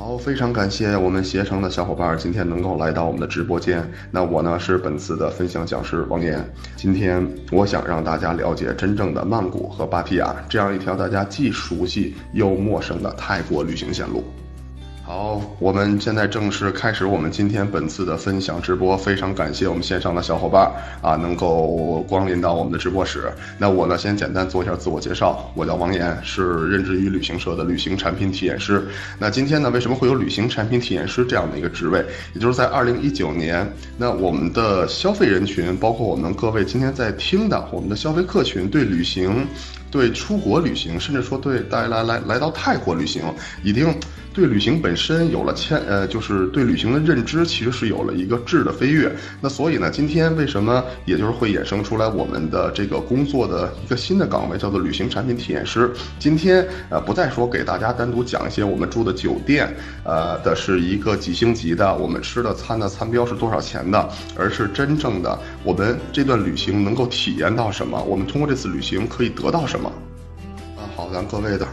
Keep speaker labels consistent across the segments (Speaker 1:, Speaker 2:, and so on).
Speaker 1: 好，非常感谢我们携程的小伙伴今天能够来到我们的直播间。那我呢是本次的分享讲师王岩。今天我想让大家了解真正的曼谷和芭提雅这样一条大家既熟悉又陌生的泰国旅行线路。好，我们现在正式开始我们今天本次的分享直播。非常感谢我们线上的小伙伴啊，能够光临到我们的直播室。那我呢，先简单做一下自我介绍，我叫王岩，是任职于旅行社的旅行产品体验师。那今天呢，为什么会有旅行产品体验师这样的一个职位？也就是在二零一九年，那我们的消费人群，包括我们各位今天在听的我们的消费客群，对旅行。对出国旅行，甚至说对大家来来来到泰国旅行，一定对旅行本身有了牵呃，就是对旅行的认知，其实是有了一个质的飞跃。那所以呢，今天为什么也就是会衍生出来我们的这个工作的一个新的岗位，叫做旅行产品体验师。今天呃，不再说给大家单独讲一些我们住的酒店，呃的是一个几星级的，我们吃的餐的餐标是多少钱的，而是真正的我们这段旅行能够体验到什么，我们通过这次旅行可以得到什么。啊，好，咱各位的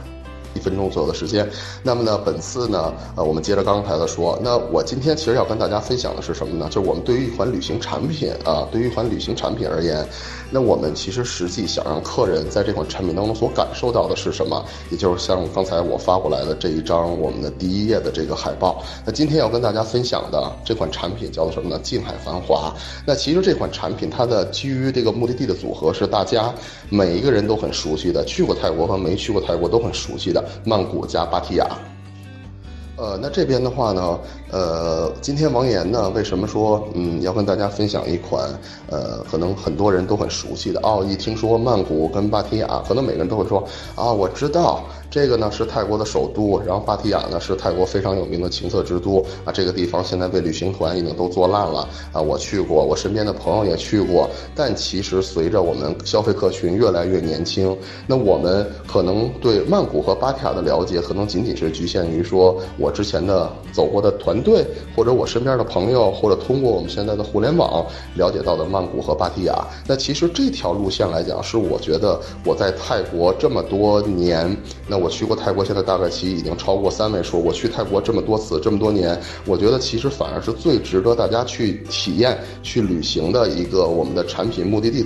Speaker 1: 一分钟左右的时间。那么呢，本次呢，呃，我们接着刚才的说，那我今天其实要跟大家分享的是什么呢？就是我们对于一款旅行产品啊，对于一款旅行产品而言。那我们其实实际想让客人在这款产品当中所感受到的是什么？也就是像刚才我发过来的这一张我们的第一页的这个海报。那今天要跟大家分享的这款产品叫做什么呢？近海繁华。那其实这款产品它的基于这个目的地的组合是大家每一个人都很熟悉的，去过泰国和没去过泰国都很熟悉的曼谷加芭提雅。呃，那这边的话呢，呃，今天王岩呢，为什么说嗯要跟大家分享一款呃，可能很多人都很熟悉的哦？一听说曼谷跟芭提雅，可能每个人都会说啊，我知道。这个呢是泰国的首都，然后芭提雅呢是泰国非常有名的情色之都啊。这个地方现在被旅行团已经都做烂了啊。我去过，我身边的朋友也去过。但其实随着我们消费客群越来越年轻，那我们可能对曼谷和芭提雅的了解，可能仅仅是局限于说我之前的走过的团队，或者我身边的朋友，或者通过我们现在的互联网了解到的曼谷和芭提雅。那其实这条路线来讲，是我觉得我在泰国这么多年，那。我去过泰国，现在大概其已经超过三位数。我去泰国这么多次，这么多年，我觉得其实反而是最值得大家去体验、去旅行的一个我们的产品目的地。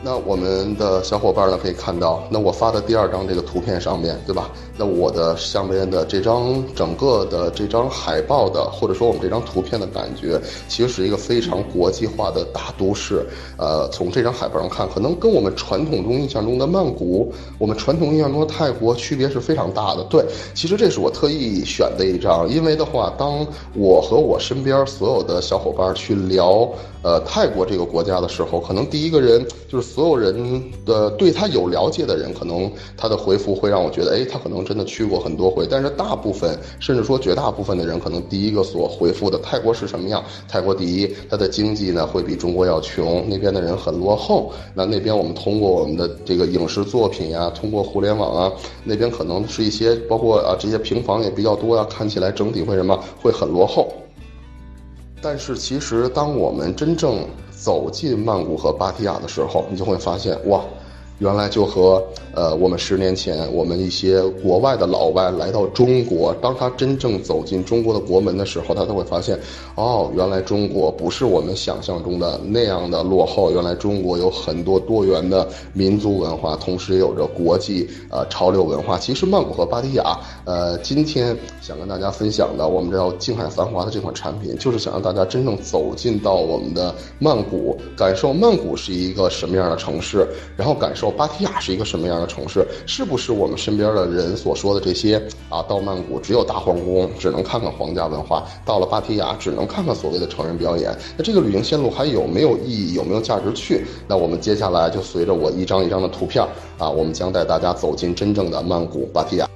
Speaker 1: 那我们的小伙伴呢，可以看到，那我发的第二张这个图片上面对吧？那我的上面的这张整个的这张海报的，或者说我们这张图片的感觉，其实是一个非常国际化的大都市。呃，从这张海报上看，可能跟我们传统中印象中的曼谷，我们传统印象中的泰国区别是非常大的。对，其实这是我特意选的一张，因为的话，当我和我身边所有的小伙伴去聊。呃，泰国这个国家的时候，可能第一个人就是所有人的对他有了解的人，可能他的回复会让我觉得，哎，他可能真的去过很多回。但是大部分，甚至说绝大部分的人，可能第一个所回复的泰国是什么样？泰国第一，它的经济呢会比中国要穷，那边的人很落后。那那边我们通过我们的这个影视作品呀，通过互联网啊，那边可能是一些包括啊这些平房也比较多啊，看起来整体会什么会很落后。但是其实，当我们真正走进曼谷和芭提雅的时候，你就会发现，哇！原来就和呃，我们十年前我们一些国外的老外来到中国，当他真正走进中国的国门的时候，他都会发现，哦，原来中国不是我们想象中的那样的落后。原来中国有很多多元的民族文化，同时也有着国际呃潮流文化。其实曼谷和芭提雅，呃，今天想跟大家分享的，我们叫“静海繁华”的这款产品，就是想让大家真正走进到我们的曼谷，感受曼谷是一个什么样的城市，然后感受。芭提雅是一个什么样的城市？是不是我们身边的人所说的这些啊？到曼谷只有大皇宫，只能看看皇家文化；到了芭提雅，只能看看所谓的成人表演。那这个旅行线路还有没有意义？有没有价值去？那我们接下来就随着我一张一张的图片啊，我们将带大家走进真正的曼谷芭提雅。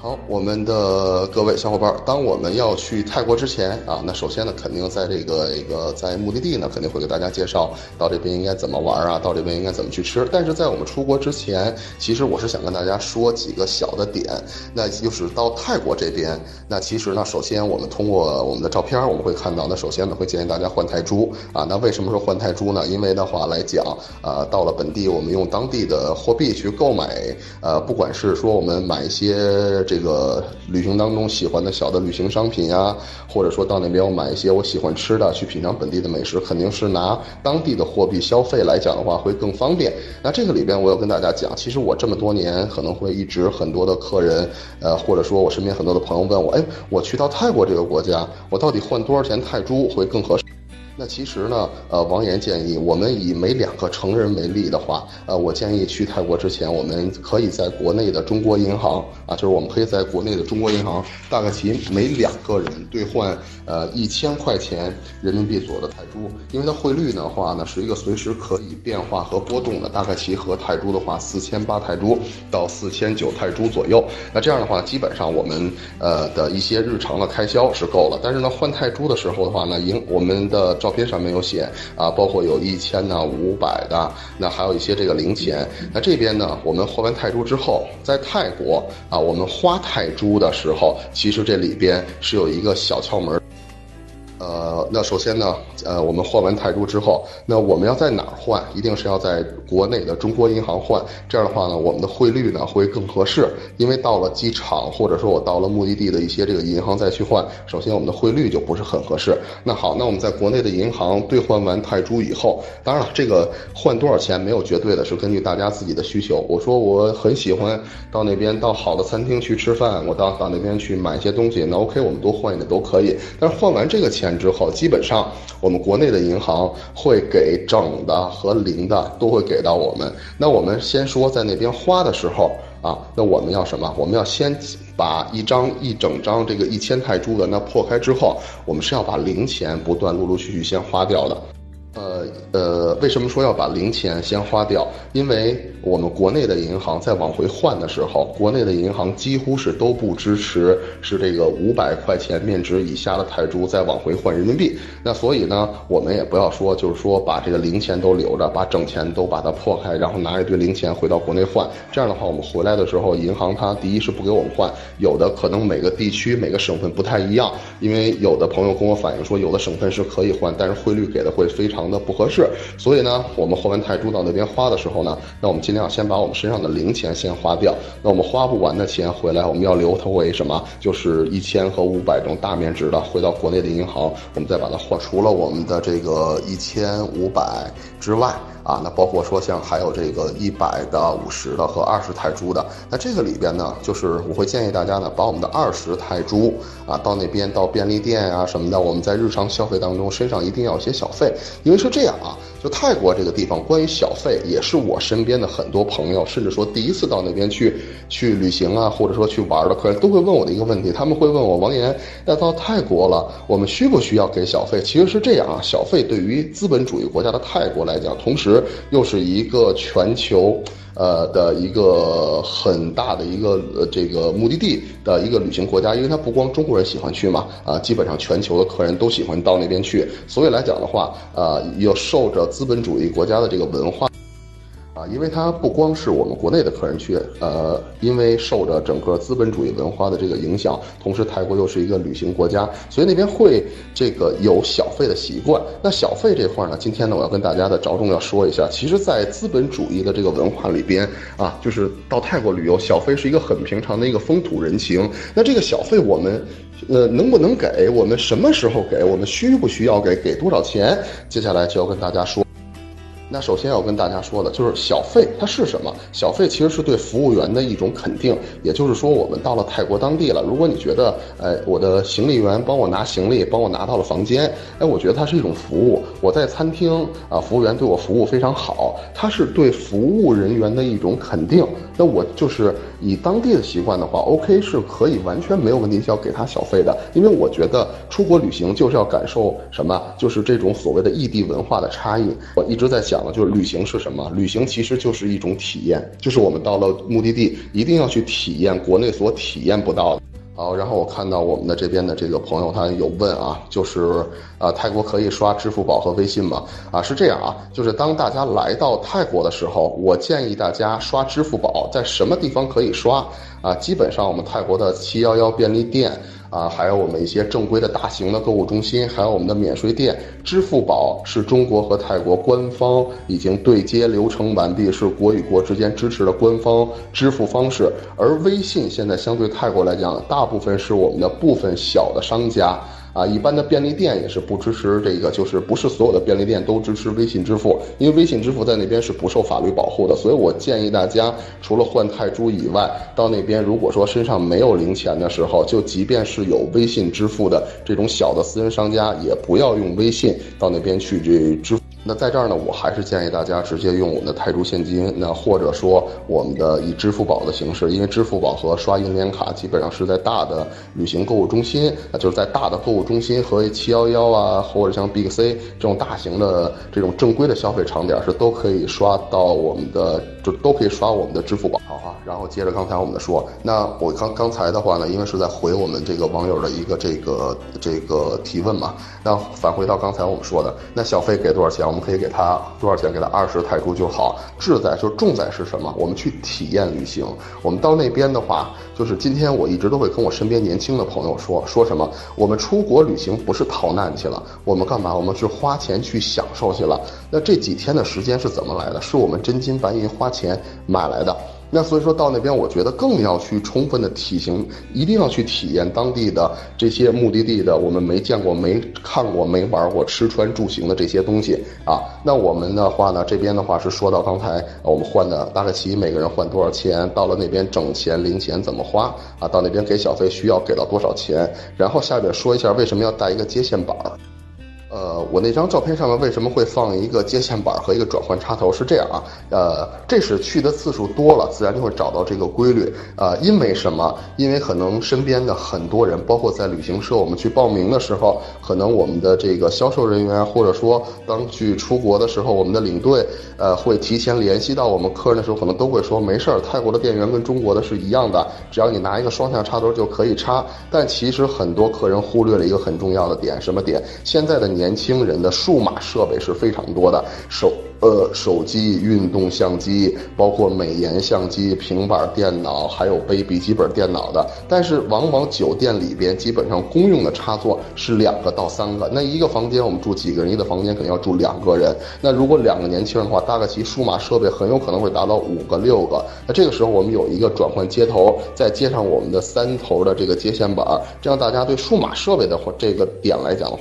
Speaker 1: 好，我们的各位小伙伴，当我们要去泰国之前啊，那首先呢，肯定在这个一个在目的地呢，肯定会给大家介绍到这边应该怎么玩啊，到这边应该怎么去吃。但是在我们出国之前，其实我是想跟大家说几个小的点，那就是到泰国这边，那其实呢，首先我们通过我们的照片，我们会看到，那首先呢，会建议大家换泰铢啊。那为什么说换泰铢呢？因为的话来讲，啊，到了本地，我们用当地的货币去购买，呃，不管是说我们买一些。这个旅行当中喜欢的小的旅行商品呀，或者说到那边我买一些我喜欢吃的，去品尝本地的美食，肯定是拿当地的货币消费来讲的话会更方便。那这个里边我要跟大家讲，其实我这么多年可能会一直很多的客人，呃，或者说我身边很多的朋友问我，哎，我去到泰国这个国家，我到底换多少钱泰铢会更合适？那其实呢，呃，王岩建议我们以每两个成人为例的话，呃，我建议去泰国之前，我们可以在国内的中国银行啊，就是我们可以在国内的中国银行，大概其每两个人兑换呃一千块钱人民币左右的泰铢，因为它汇率的话呢是一个随时可以变化和波动的，大概其和泰铢的话四千八泰铢到四千九泰铢左右。那这样的话，基本上我们呃的一些日常的开销是够了。但是呢，换泰铢的时候的话呢，银我们的。照片上面有写啊，包括有一千的、五百的，那还有一些这个零钱。那这边呢，我们换完泰铢之后，在泰国啊，我们花泰铢的时候，其实这里边是有一个小窍门。呃，那首先呢，呃，我们换完泰铢之后，那我们要在哪儿换？一定是要在国内的中国银行换。这样的话呢，我们的汇率呢会更合适。因为到了机场，或者说我到了目的地的一些这个银行再去换，首先我们的汇率就不是很合适。那好，那我们在国内的银行兑换完泰铢以后，当然了，这个换多少钱没有绝对的，是根据大家自己的需求。我说我很喜欢到那边到好的餐厅去吃饭，我到到那边去买一些东西，那 OK，我们多换一点都可以。但是换完这个钱。之后，基本上我们国内的银行会给整的和零的都会给到我们。那我们先说在那边花的时候啊，那我们要什么？我们要先把一张一整张这个一千泰铢的那破开之后，我们是要把零钱不断陆陆续续先花掉的。呃呃，为什么说要把零钱先花掉？因为我们国内的银行在往回换的时候，国内的银行几乎是都不支持是这个五百块钱面值以下的泰铢再往回换人民币。那所以呢，我们也不要说就是说把这个零钱都留着，把整钱都把它破开，然后拿一堆零钱回到国内换。这样的话，我们回来的时候，银行它第一是不给我们换，有的可能每个地区每个省份不太一样，因为有的朋友跟我反映说，有的省份是可以换，但是汇率给的会非常。那不合适，所以呢，我们换完泰铢到那边花的时候呢，那我们尽量先把我们身上的零钱先花掉。那我们花不完的钱回来，我们要留它为什么？就是一千和五百这种大面值的，回到国内的银行，我们再把它换。除了我们的这个一千五百之外。啊，那包括说像还有这个一百的、五十的和二十泰铢的，那这个里边呢，就是我会建议大家呢，把我们的二十泰铢啊，到那边到便利店啊什么的，我们在日常消费当中身上一定要有些小费，因为是这样啊，就泰国这个地方，关于小费也是我身边的很多朋友，甚至说第一次到那边去去旅行啊，或者说去玩的客人都会问我的一个问题，他们会问我王岩，要到泰国了，我们需不需要给小费？其实是这样啊，小费对于资本主义国家的泰国来讲，同时又是一个全球，呃的一个很大的一个呃这个目的地的一个旅行国家，因为它不光中国人喜欢去嘛，啊，基本上全球的客人都喜欢到那边去，所以来讲的话，啊，又受着资本主义国家的这个文化。啊，因为它不光是我们国内的客人去，呃，因为受着整个资本主义文化的这个影响，同时泰国又是一个旅行国家，所以那边会这个有小费的习惯。那小费这块呢，今天呢，我要跟大家的着重要说一下，其实，在资本主义的这个文化里边啊，就是到泰国旅游，小费是一个很平常的一个风土人情。那这个小费我们，呃，能不能给？我们什么时候给？我们需不需要给？给多少钱？接下来就要跟大家说。那首先要跟大家说的就是小费，它是什么？小费其实是对服务员的一种肯定，也就是说，我们到了泰国当地了，如果你觉得，哎，我的行李员帮我拿行李，帮我拿到了房间，哎，我觉得它是一种服务。我在餐厅啊，服务员对我服务非常好，它是对服务人员的一种肯定。那我就是以当地的习惯的话，OK 是可以完全没有问题，要给他小费的，因为我觉得出国旅行就是要感受什么，就是这种所谓的异地文化的差异。我一直在想。就是旅行是什么？旅行其实就是一种体验，就是我们到了目的地，一定要去体验国内所体验不到的。好，然后我看到我们的这边的这个朋友，他有问啊，就是啊，泰国可以刷支付宝和微信吗？啊，是这样啊，就是当大家来到泰国的时候，我建议大家刷支付宝，在什么地方可以刷？啊，基本上我们泰国的七幺幺便利店啊，还有我们一些正规的大型的购物中心，还有我们的免税店。支付宝是中国和泰国官方已经对接流程完毕，是国与国之间支持的官方支付方式。而微信现在相对泰国来讲，大部分是我们的部分小的商家。啊，一般的便利店也是不支持这个，就是不是所有的便利店都支持微信支付，因为微信支付在那边是不受法律保护的。所以我建议大家，除了换泰铢以外，到那边如果说身上没有零钱的时候，就即便是有微信支付的这种小的私人商家，也不要用微信到那边去这支付。那在这儿呢，我还是建议大家直接用我们的泰铢现金，那或者说我们的以支付宝的形式，因为支付宝和刷银联卡基本上是在大的旅行购物中心，那就是在大的购物中心和七幺幺啊，或者像 Big C 这种大型的这种正规的消费场点是都可以刷到我们的，就都可以刷我们的支付宝。好哈，然后接着刚才我们的说，那我刚刚才的话呢，因为是在回我们这个网友的一个这个这个提问嘛，那返回到刚才我们说的，那小费给多少钱？我们可以给他多少钱？给他二十泰铢就好。志在就重在是什么？我们去体验旅行。我们到那边的话，就是今天我一直都会跟我身边年轻的朋友说，说什么？我们出国旅行不是逃难去了，我们干嘛？我们是花钱去享受去了。那这几天的时间是怎么来的？是我们真金白银花钱买来的。那所以说到那边，我觉得更要去充分的体型，一定要去体验当地的这些目的地的我们没见过、没看过、没玩过吃穿住行的这些东西啊。那我们的话呢，这边的话是说到刚才我们换的大概齐每个人换多少钱，到了那边整钱零钱怎么花啊？到那边给小费需要给到多少钱？然后下边说一下为什么要带一个接线板。呃，我那张照片上面为什么会放一个接线板和一个转换插头？是这样啊，呃，这是去的次数多了，自然就会找到这个规律。呃，因为什么？因为可能身边的很多人，包括在旅行社我们去报名的时候，可能我们的这个销售人员，或者说当去出国的时候，我们的领队，呃，会提前联系到我们客人的时候，可能都会说没事儿，泰国的电源跟中国的是一样的，只要你拿一个双向插头就可以插。但其实很多客人忽略了一个很重要的点，什么点？现在的年年轻人的数码设备是非常多的，手呃手机、运动相机，包括美颜相机、平板电脑，还有背笔记本电脑的。但是往往酒店里边基本上公用的插座是两个到三个，那一个房间我们住几个人，一个房间肯定要住两个人。那如果两个年轻人的话，大概其数码设备很有可能会达到五个六个。那这个时候我们有一个转换接头，再接上我们的三头的这个接线板，这样大家对数码设备的话这个点来讲。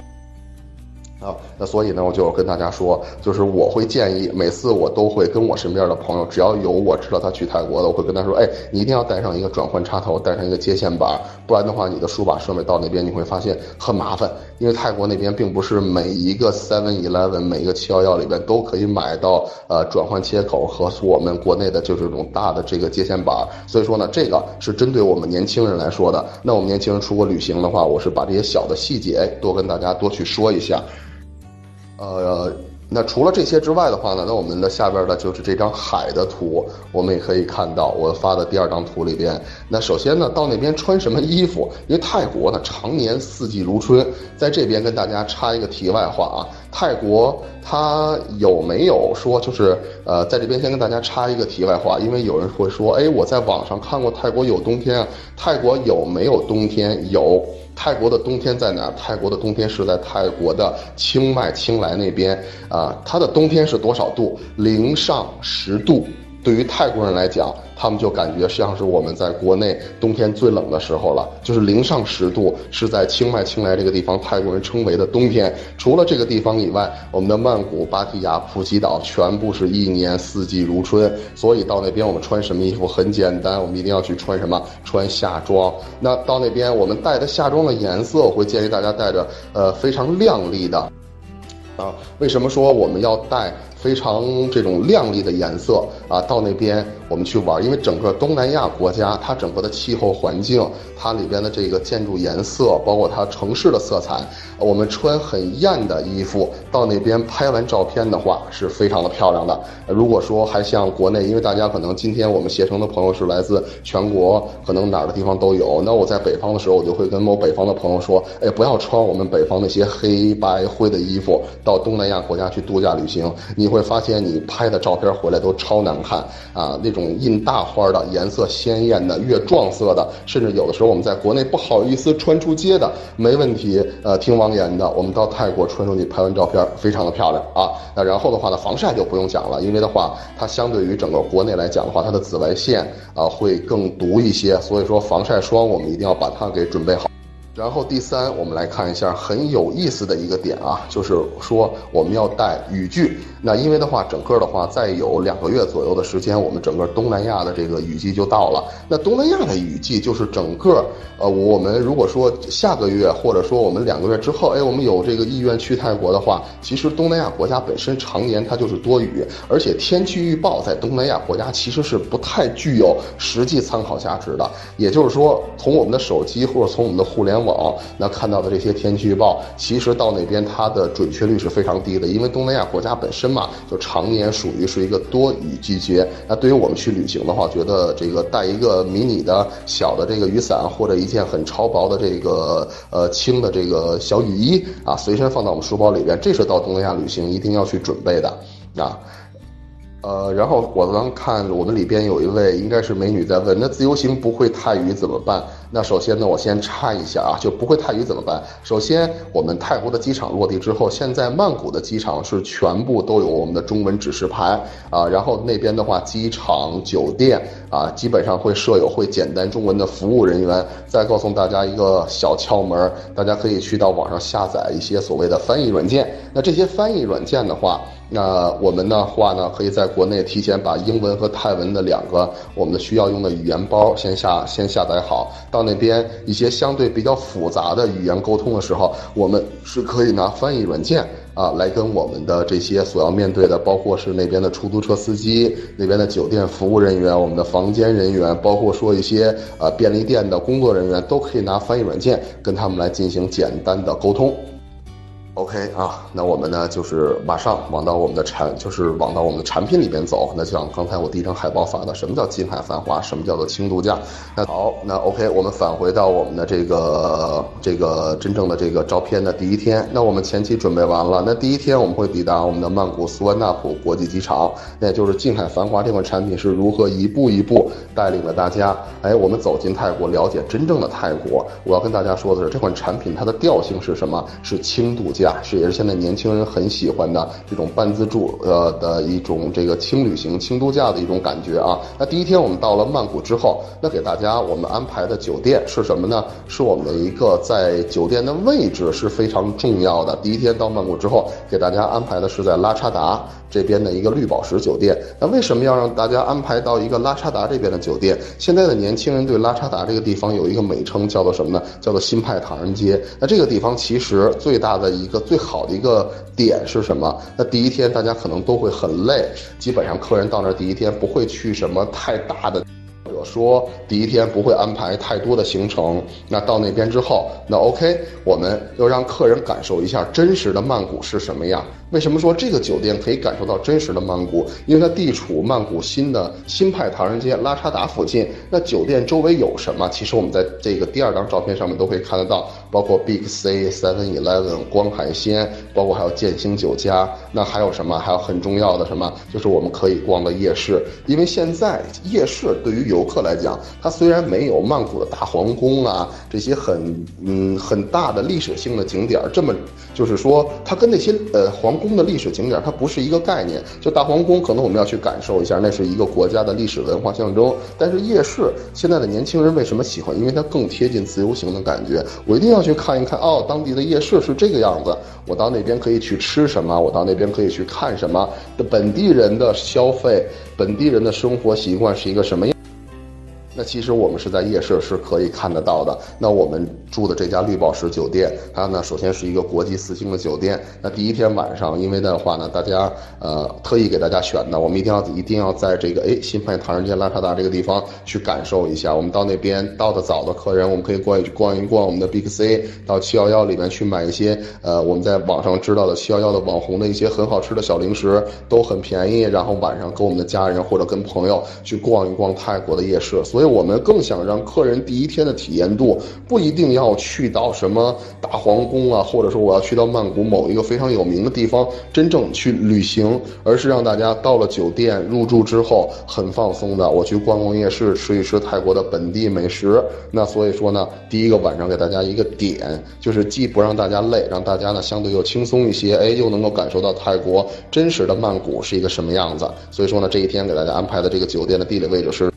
Speaker 1: 啊，那所以呢，我就跟大家说，就是我会建议，每次我都会跟我身边的朋友，只要有我知道他去泰国的，我会跟他说，哎，你一定要带上一个转换插头，带上一个接线板，不然的话，你的数码设备到那边你会发现很麻烦，因为泰国那边并不是每一个 Seven Eleven、每一个七幺幺里边都可以买到呃转换切口和我们国内的就是这种大的这个接线板，所以说呢，这个是针对我们年轻人来说的。那我们年轻人出国旅行的话，我是把这些小的细节多跟大家多去说一下。呃，那除了这些之外的话呢，那我们的下边的就是这张海的图，我们也可以看到我发的第二张图里边。那首先呢，到那边穿什么衣服？因为泰国呢常年四季如春。在这边跟大家插一个题外话啊，泰国它有没有说就是呃，在这边先跟大家插一个题外话，因为有人会说，哎，我在网上看过泰国有冬天啊，泰国有没有冬天？有。泰国的冬天在哪？泰国的冬天是在泰国的清迈、清莱那边啊。它的冬天是多少度？零上十度。对于泰国人来讲，他们就感觉像是我们在国内冬天最冷的时候了，就是零上十度，是在清迈、清莱这个地方，泰国人称为的冬天。除了这个地方以外，我们的曼谷、芭提雅、普吉岛全部是一年四季如春。所以到那边我们穿什么衣服很简单，我们一定要去穿什么？穿夏装。那到那边我们带的夏装的颜色，我会建议大家带着呃非常亮丽的。啊，为什么说我们要带？非常这种亮丽的颜色啊，到那边我们去玩，因为整个东南亚国家，它整个的气候环境，它里边的这个建筑颜色，包括它城市的色彩，我们穿很艳的衣服到那边拍完照片的话，是非常的漂亮的。如果说还像国内，因为大家可能今天我们携程的朋友是来自全国，可能哪儿的地方都有。那我在北方的时候，我就会跟某北方的朋友说，哎，不要穿我们北方那些黑白灰的衣服到东南亚国家去度假旅行，你。你会发现你拍的照片回来都超难看啊，那种印大花的、颜色鲜艳的、越撞色的，甚至有的时候我们在国内不好意思穿出街的，没问题。呃，听王岩的，我们到泰国穿出去拍完照片，非常的漂亮啊。那然后的话呢，防晒就不用讲了，因为的话，它相对于整个国内来讲的话，它的紫外线啊会更毒一些，所以说防晒霜我们一定要把它给准备好。然后第三，我们来看一下很有意思的一个点啊，就是说我们要带雨具。那因为的话，整个的话再有两个月左右的时间，我们整个东南亚的这个雨季就到了。那东南亚的雨季就是整个，呃，我们如果说下个月或者说我们两个月之后，哎，我们有这个意愿去泰国的话，其实东南亚国家本身常年它就是多雨，而且天气预报在东南亚国家其实是不太具有实际参考价值的。也就是说，从我们的手机或者从我们的互联网。网那看到的这些天气预报，其实到那边它的准确率是非常低的，因为东南亚国家本身嘛，就常年属于是一个多雨季节。那对于我们去旅行的话，觉得这个带一个迷你的小的这个雨伞，或者一件很超薄的这个呃轻的这个小雨衣啊，随身放到我们书包里边，这是到东南亚旅行一定要去准备的啊。呃，然后我刚看我们里边有一位应该是美女在问，那自由行不会泰语怎么办？那首先呢，我先插一下啊，就不会泰语怎么办？首先，我们泰国的机场落地之后，现在曼谷的机场是全部都有我们的中文指示牌啊。然后那边的话，机场、酒店啊，基本上会设有会简单中文的服务人员。再告诉大家一个小窍门，大家可以去到网上下载一些所谓的翻译软件。那这些翻译软件的话，那我们的话呢，可以在国内提前把英文和泰文的两个我们需要用的语言包先下先下载好。到那边一些相对比较复杂的语言沟通的时候，我们是可以拿翻译软件啊来跟我们的这些所要面对的，包括是那边的出租车司机、那边的酒店服务人员、我们的房间人员，包括说一些呃便利店的工作人员，都可以拿翻译软件跟他们来进行简单的沟通。OK 啊，那我们呢就是马上往到我们的产，就是往到我们的产品里边走。那像刚才我第一张海报发的，什么叫近海繁华，什么叫做轻度假？那好，那 OK，我们返回到我们的这个这个真正的这个照片的第一天。那我们前期准备完了，那第一天我们会抵达我们的曼谷苏万纳普国际机场。那就是近海繁华这款产品是如何一步一步带领了大家，哎，我们走进泰国，了解真正的泰国。我要跟大家说的是，这款产品它的调性是什么？是轻度假。是也是现在年轻人很喜欢的这种半自助呃的一种这个轻旅行、轻度假的一种感觉啊。那第一天我们到了曼谷之后，那给大家我们安排的酒店是什么呢？是我们的一个在酒店的位置是非常重要的。第一天到曼谷之后，给大家安排的是在拉差达。这边的一个绿宝石酒店，那为什么要让大家安排到一个拉查达这边的酒店？现在的年轻人对拉查达这个地方有一个美称，叫做什么呢？叫做新派唐人街。那这个地方其实最大的一个最好的一个点是什么？那第一天大家可能都会很累，基本上客人到那第一天不会去什么太大的。我说第一天不会安排太多的行程，那到那边之后，那 OK，我们要让客人感受一下真实的曼谷是什么样。为什么说这个酒店可以感受到真实的曼谷？因为它地处曼谷新的新派唐人街拉查达附近。那酒店周围有什么？其实我们在这个第二张照片上面都可以看得到，包括 Big C、Seven Eleven、光海鲜，包括还有建兴酒家。那还有什么？还有很重要的什么？就是我们可以逛的夜市。因为现在夜市对于游客来讲，它虽然没有曼谷的大皇宫啊这些很嗯很大的历史性的景点儿这么，就是说它跟那些呃皇宫的历史景点儿，它不是一个概念。就大皇宫，可能我们要去感受一下，那是一个国家的历史文化象征。但是夜市，现在的年轻人为什么喜欢？因为它更贴近自由行的感觉。我一定要去看一看，哦，当地的夜市是这个样子。我到那边可以去吃什么？我到那边可以去看什么？的本地人的消费，本地人的生活习惯是一个什么样？那其实我们是在夜市是可以看得到的。那我们住的这家绿宝石酒店，它呢首先是一个国际四星的酒店。那第一天晚上，因为的话呢，大家呃特意给大家选的，我们一定要一定要在这个哎新派唐人街拉萨达这个地方去感受一下。我们到那边到的早的客人，我们可以过去逛一逛我们的 Big C，到七幺幺里面去买一些呃我们在网上知道的七幺幺的网红的一些很好吃的小零食，都很便宜。然后晚上跟我们的家人或者跟朋友去逛一逛泰国的夜市。所以。我们更想让客人第一天的体验度不一定要去到什么大皇宫啊，或者说我要去到曼谷某一个非常有名的地方真正去旅行，而是让大家到了酒店入住之后很放松的，我去逛逛夜市，吃一吃泰国的本地美食。那所以说呢，第一个晚上给大家一个点，就是既不让大家累，让大家呢相对又轻松一些，哎，又能够感受到泰国真实的曼谷是一个什么样子。所以说呢，这一天给大家安排的这个酒店的地理位置是。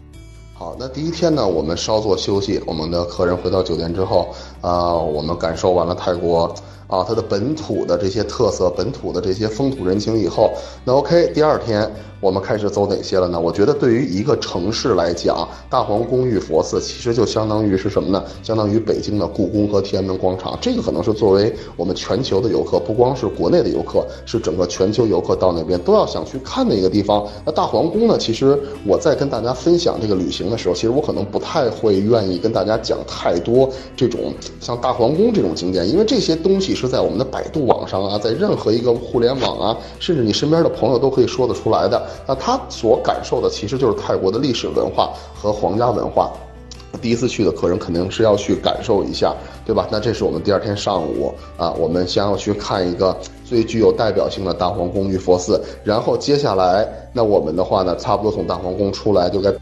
Speaker 1: 好，那第一天呢，我们稍作休息。我们的客人回到酒店之后，啊，我们感受完了泰国啊它的本土的这些特色、本土的这些风土人情以后，那 OK，第二天。我们开始走哪些了呢？我觉得对于一个城市来讲，大皇宫玉佛寺其实就相当于是什么呢？相当于北京的故宫和天安门广场。这个可能是作为我们全球的游客，不光是国内的游客，是整个全球游客到那边都要想去看的一个地方。那大皇宫呢？其实我在跟大家分享这个旅行的时候，其实我可能不太会愿意跟大家讲太多这种像大皇宫这种景点，因为这些东西是在我们的百度网上啊，在任何一个互联网啊，甚至你身边的朋友都可以说得出来的。那他所感受的其实就是泰国的历史文化和皇家文化。第一次去的客人肯定是要去感受一下，对吧？那这是我们第二天上午啊，我们先要去看一个最具有代表性的大皇宫玉佛寺，然后接下来那我们的话呢，差不多从大皇宫出来就该。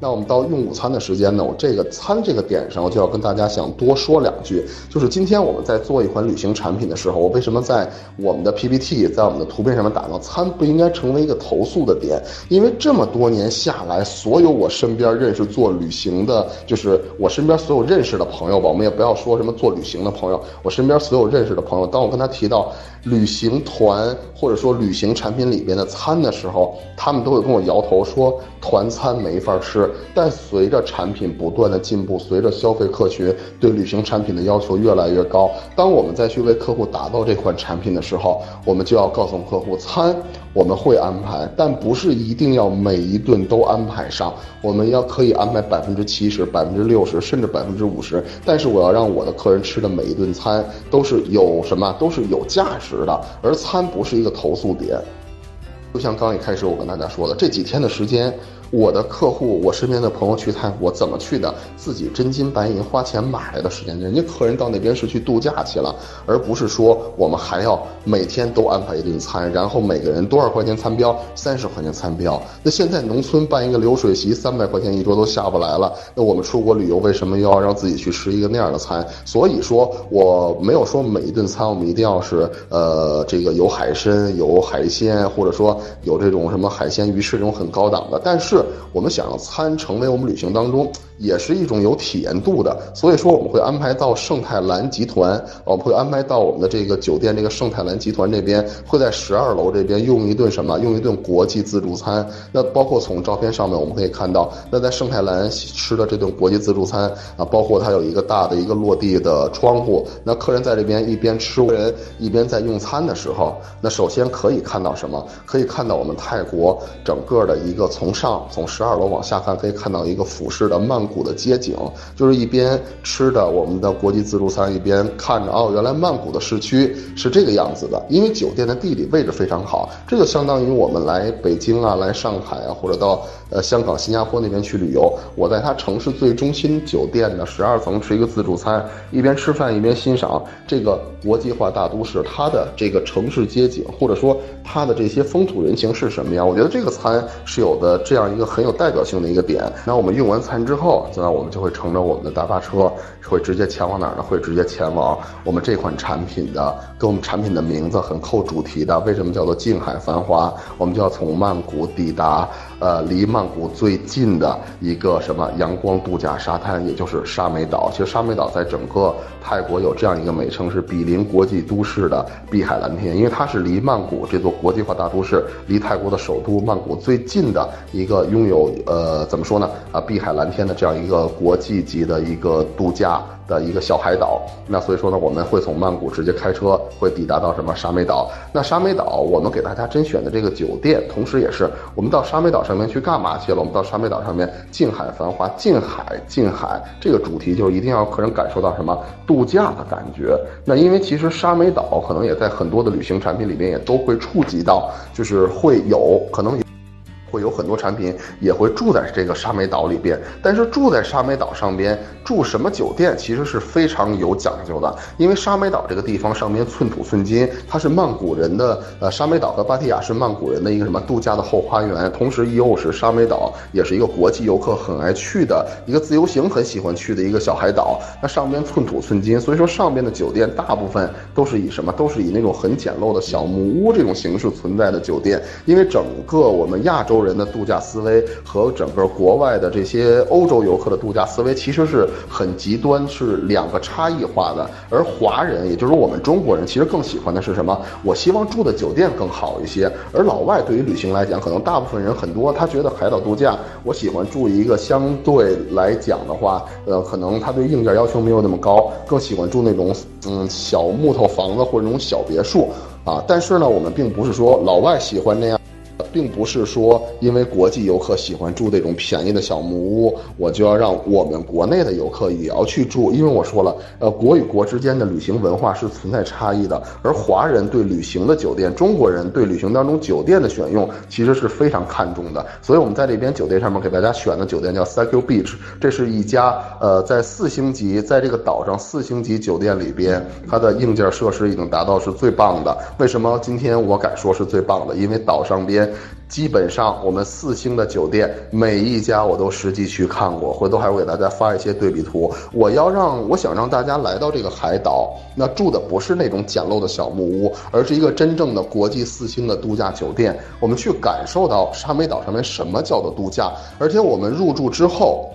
Speaker 1: 那我们到用午餐的时间呢？我这个餐这个点上，我就要跟大家想多说两句。就是今天我们在做一款旅行产品的时候，我为什么在我们的 PPT，在我们的图片上面打到餐不应该成为一个投诉的点？因为这么多年下来，所有我身边认识做旅行的，就是我身边所有认识的朋友吧，我们也不要说什么做旅行的朋友，我身边所有认识的朋友，当我跟他提到旅行团或者说旅行产品里边的餐的时候，他们都会跟我摇头说团餐没法吃。但随着产品不断的进步，随着消费客群对旅行产品的要求越来越高，当我们再去为客户打造这款产品的时候，我们就要告诉客户，餐我们会安排，但不是一定要每一顿都安排上，我们要可以安排百分之七十、百分之六十，甚至百分之五十，但是我要让我的客人吃的每一顿餐都是有什么，都是有价值的，而餐不是一个投诉点。就像刚一开始我跟大家说的，这几天的时间。我的客户，我身边的朋友去泰国怎么去的？自己真金白银花钱买来的时间，人家客人到那边是去度假去了，而不是说我们还要每天都安排一顿餐，然后每个人多少块钱餐标？三十块钱餐标。那现在农村办一个流水席，三百块钱一桌都下不来了。那我们出国旅游，为什么又要让自己去吃一个那样的餐？所以说，我没有说每一顿餐我们一定要是呃这个有海参、有海鲜，或者说有这种什么海鲜鱼翅这种很高档的，但是。我们想让餐成为我们旅行当中。也是一种有体验度的，所以说我们会安排到圣泰兰集团，我们会安排到我们的这个酒店这个圣泰兰集团这边，会在十二楼这边用一顿什么？用一顿国际自助餐。那包括从照片上面我们可以看到，那在圣泰兰吃的这顿国际自助餐啊，包括它有一个大的一个落地的窗户，那客人在这边一边吃人一边在用餐的时候，那首先可以看到什么？可以看到我们泰国整个的一个从上从十二楼往下看，可以看到一个俯视的曼。谷的街景，就是一边吃的我们的国际自助餐，一边看着哦，原来曼谷的市区是这个样子的。因为酒店的地理位置非常好，这就相当于我们来北京啊、来上海啊，或者到呃香港、新加坡那边去旅游。我在它城市最中心酒店的十二层吃一个自助餐，一边吃饭一边欣赏这个国际化大都市它的这个城市街景，或者说它的这些风土人情是什么样。我觉得这个餐是有的这样一个很有代表性的一个点。那我们用完餐之后。那我们就会乘着我们的大巴车，会直接前往哪儿呢？会直接前往我们这款产品的，跟我们产品的名字很扣主题的。为什么叫做静海繁华？我们就要从曼谷抵达，呃，离曼谷最近的一个什么阳光度假沙滩，也就是沙美岛。其实沙美岛在整个泰国有这样一个美称，是毗邻国际都市的碧海蓝天，因为它是离曼谷这座国际化大都市，离泰国的首都曼谷最近的一个拥有，呃，怎么说呢？啊，碧海蓝天的。这样一个国际级的一个度假的一个小海岛，那所以说呢，我们会从曼谷直接开车会抵达到什么沙美岛？那沙美岛我们给大家甄选的这个酒店，同时也是我们到沙美岛上面去干嘛去了？我们到沙美岛上面，近海繁华，近海近海，这个主题就是一定要客人感受到什么度假的感觉。那因为其实沙美岛可能也在很多的旅行产品里面也都会触及到，就是会有可能。会有很多产品也会住在这个沙美岛里边，但是住在沙美岛上边住什么酒店其实是非常有讲究的，因为沙美岛这个地方上边寸土寸金，它是曼谷人的呃沙美岛和芭提雅是曼谷人的一个什么度假的后花园，同时又是沙美岛也是一个国际游客很爱去的一个自由行很喜欢去的一个小海岛，那上边寸土寸金，所以说上边的酒店大部分都是以什么都是以那种很简陋的小木屋这种形式存在的酒店，因为整个我们亚洲。洲人的度假思维和整个国外的这些欧洲游客的度假思维其实是很极端，是两个差异化的。而华人，也就是我们中国人，其实更喜欢的是什么？我希望住的酒店更好一些。而老外对于旅行来讲，可能大部分人很多，他觉得海岛度假，我喜欢住一个相对来讲的话，呃，可能他对硬件要求没有那么高，更喜欢住那种嗯小木头房子或者那种小别墅啊。但是呢，我们并不是说老外喜欢那样。并不是说因为国际游客喜欢住这种便宜的小木屋，我就要让我们国内的游客也要去住。因为我说了，呃，国与国之间的旅行文化是存在差异的。而华人对旅行的酒店，中国人对旅行当中酒店的选用其实是非常看重的。所以我们在这边酒店上面给大家选的酒店叫 s a k u Beach，这是一家呃在四星级，在这个岛上四星级酒店里边，它的硬件设施已经达到是最棒的。为什么今天我敢说是最棒的？因为岛上边。基本上，我们四星的酒店每一家我都实际去看过，回头还会给大家发一些对比图。我要让我想让大家来到这个海岛，那住的不是那种简陋的小木屋，而是一个真正的国际四星的度假酒店。我们去感受到沙美岛上面什么叫做度假，而且我们入住之后，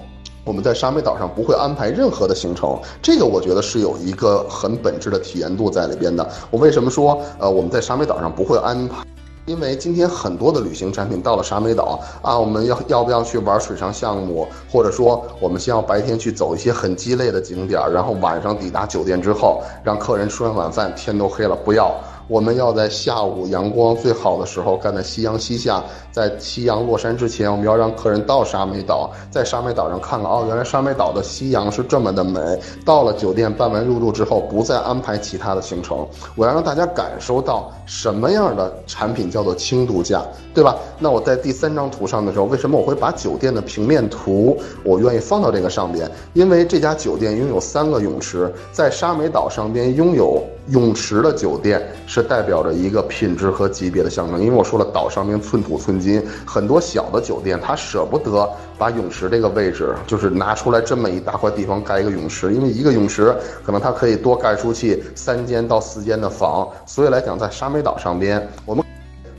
Speaker 1: 我们在沙美岛上不会安排任何的行程，这个我觉得是有一个很本质的体验度在里边的。我为什么说呃我们在沙美岛上不会安排？因为今天很多的旅行产品到了沙美岛啊，我们要要不要去玩水上项目，或者说我们先要白天去走一些很鸡肋的景点，然后晚上抵达酒店之后，让客人吃完晚饭，天都黑了，不要。我们要在下午阳光最好的时候，干在夕阳西下，在夕阳落山之前，我们要让客人到沙美岛，在沙美岛上看看哦，原来沙美岛的夕阳是这么的美。到了酒店办完入住之后，不再安排其他的行程，我要让大家感受到什么样的产品叫做轻度假，对吧？那我在第三张图上的时候，为什么我会把酒店的平面图我愿意放到这个上边？因为这家酒店拥有三个泳池，在沙美岛上边拥有。泳池的酒店是代表着一个品质和级别的象征，因为我说了，岛上面寸土寸金，很多小的酒店他舍不得把泳池这个位置，就是拿出来这么一大块地方盖一个泳池，因为一个泳池可能它可以多盖出去三间到四间的房，所以来讲，在沙美岛上边，我们。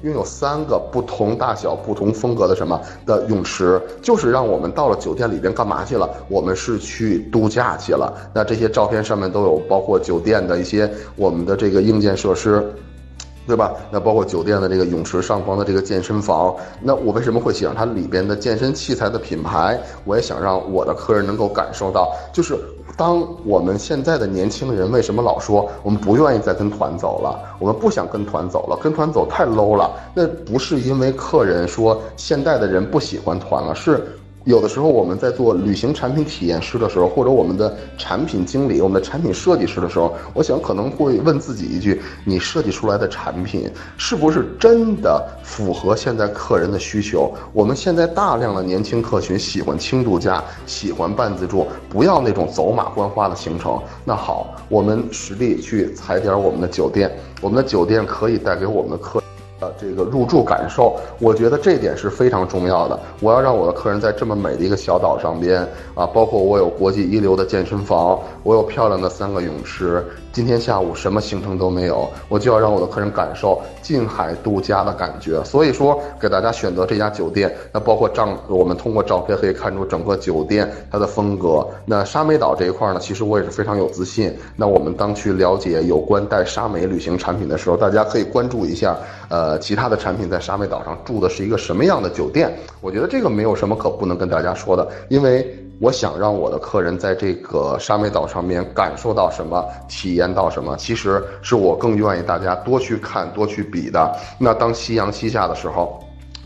Speaker 1: 拥有三个不同大小、不同风格的什么的泳池，就是让我们到了酒店里边干嘛去了？我们是去度假去了。那这些照片上面都有包括酒店的一些我们的这个硬件设施。对吧？那包括酒店的这个泳池上方的这个健身房，那我为什么会喜欢它里边的健身器材的品牌？我也想让我的客人能够感受到，就是当我们现在的年轻人为什么老说我们不愿意再跟团走了，我们不想跟团走了，跟团走太 low 了。那不是因为客人说现在的人不喜欢团了，是。有的时候我们在做旅行产品体验师的时候，或者我们的产品经理、我们的产品设计师的时候，我想可能会问自己一句：你设计出来的产品是不是真的符合现在客人的需求？我们现在大量的年轻客群喜欢轻度假，喜欢半自助，不要那种走马观花的行程。那好，我们实地去踩点我们的酒店，我们的酒店可以带给我们的客呃。这个入住感受，我觉得这点是非常重要的。我要让我的客人在这么美的一个小岛上边啊，包括我有国际一流的健身房，我有漂亮的三个泳池。今天下午什么行程都没有，我就要让我的客人感受近海度假的感觉。所以说，给大家选择这家酒店，那包括照，我们通过照片可以看出整个酒店它的风格。那沙美岛这一块呢，其实我也是非常有自信。那我们当去了解有关带沙美旅行产品的时候，大家可以关注一下，呃，其他的产品在沙美岛上住的是一个什么样的酒店。我觉得这个没有什么可不能跟大家说的，因为。我想让我的客人在这个沙美岛上面感受到什么，体验到什么，其实是我更愿意大家多去看、多去比的。那当夕阳西下的时候，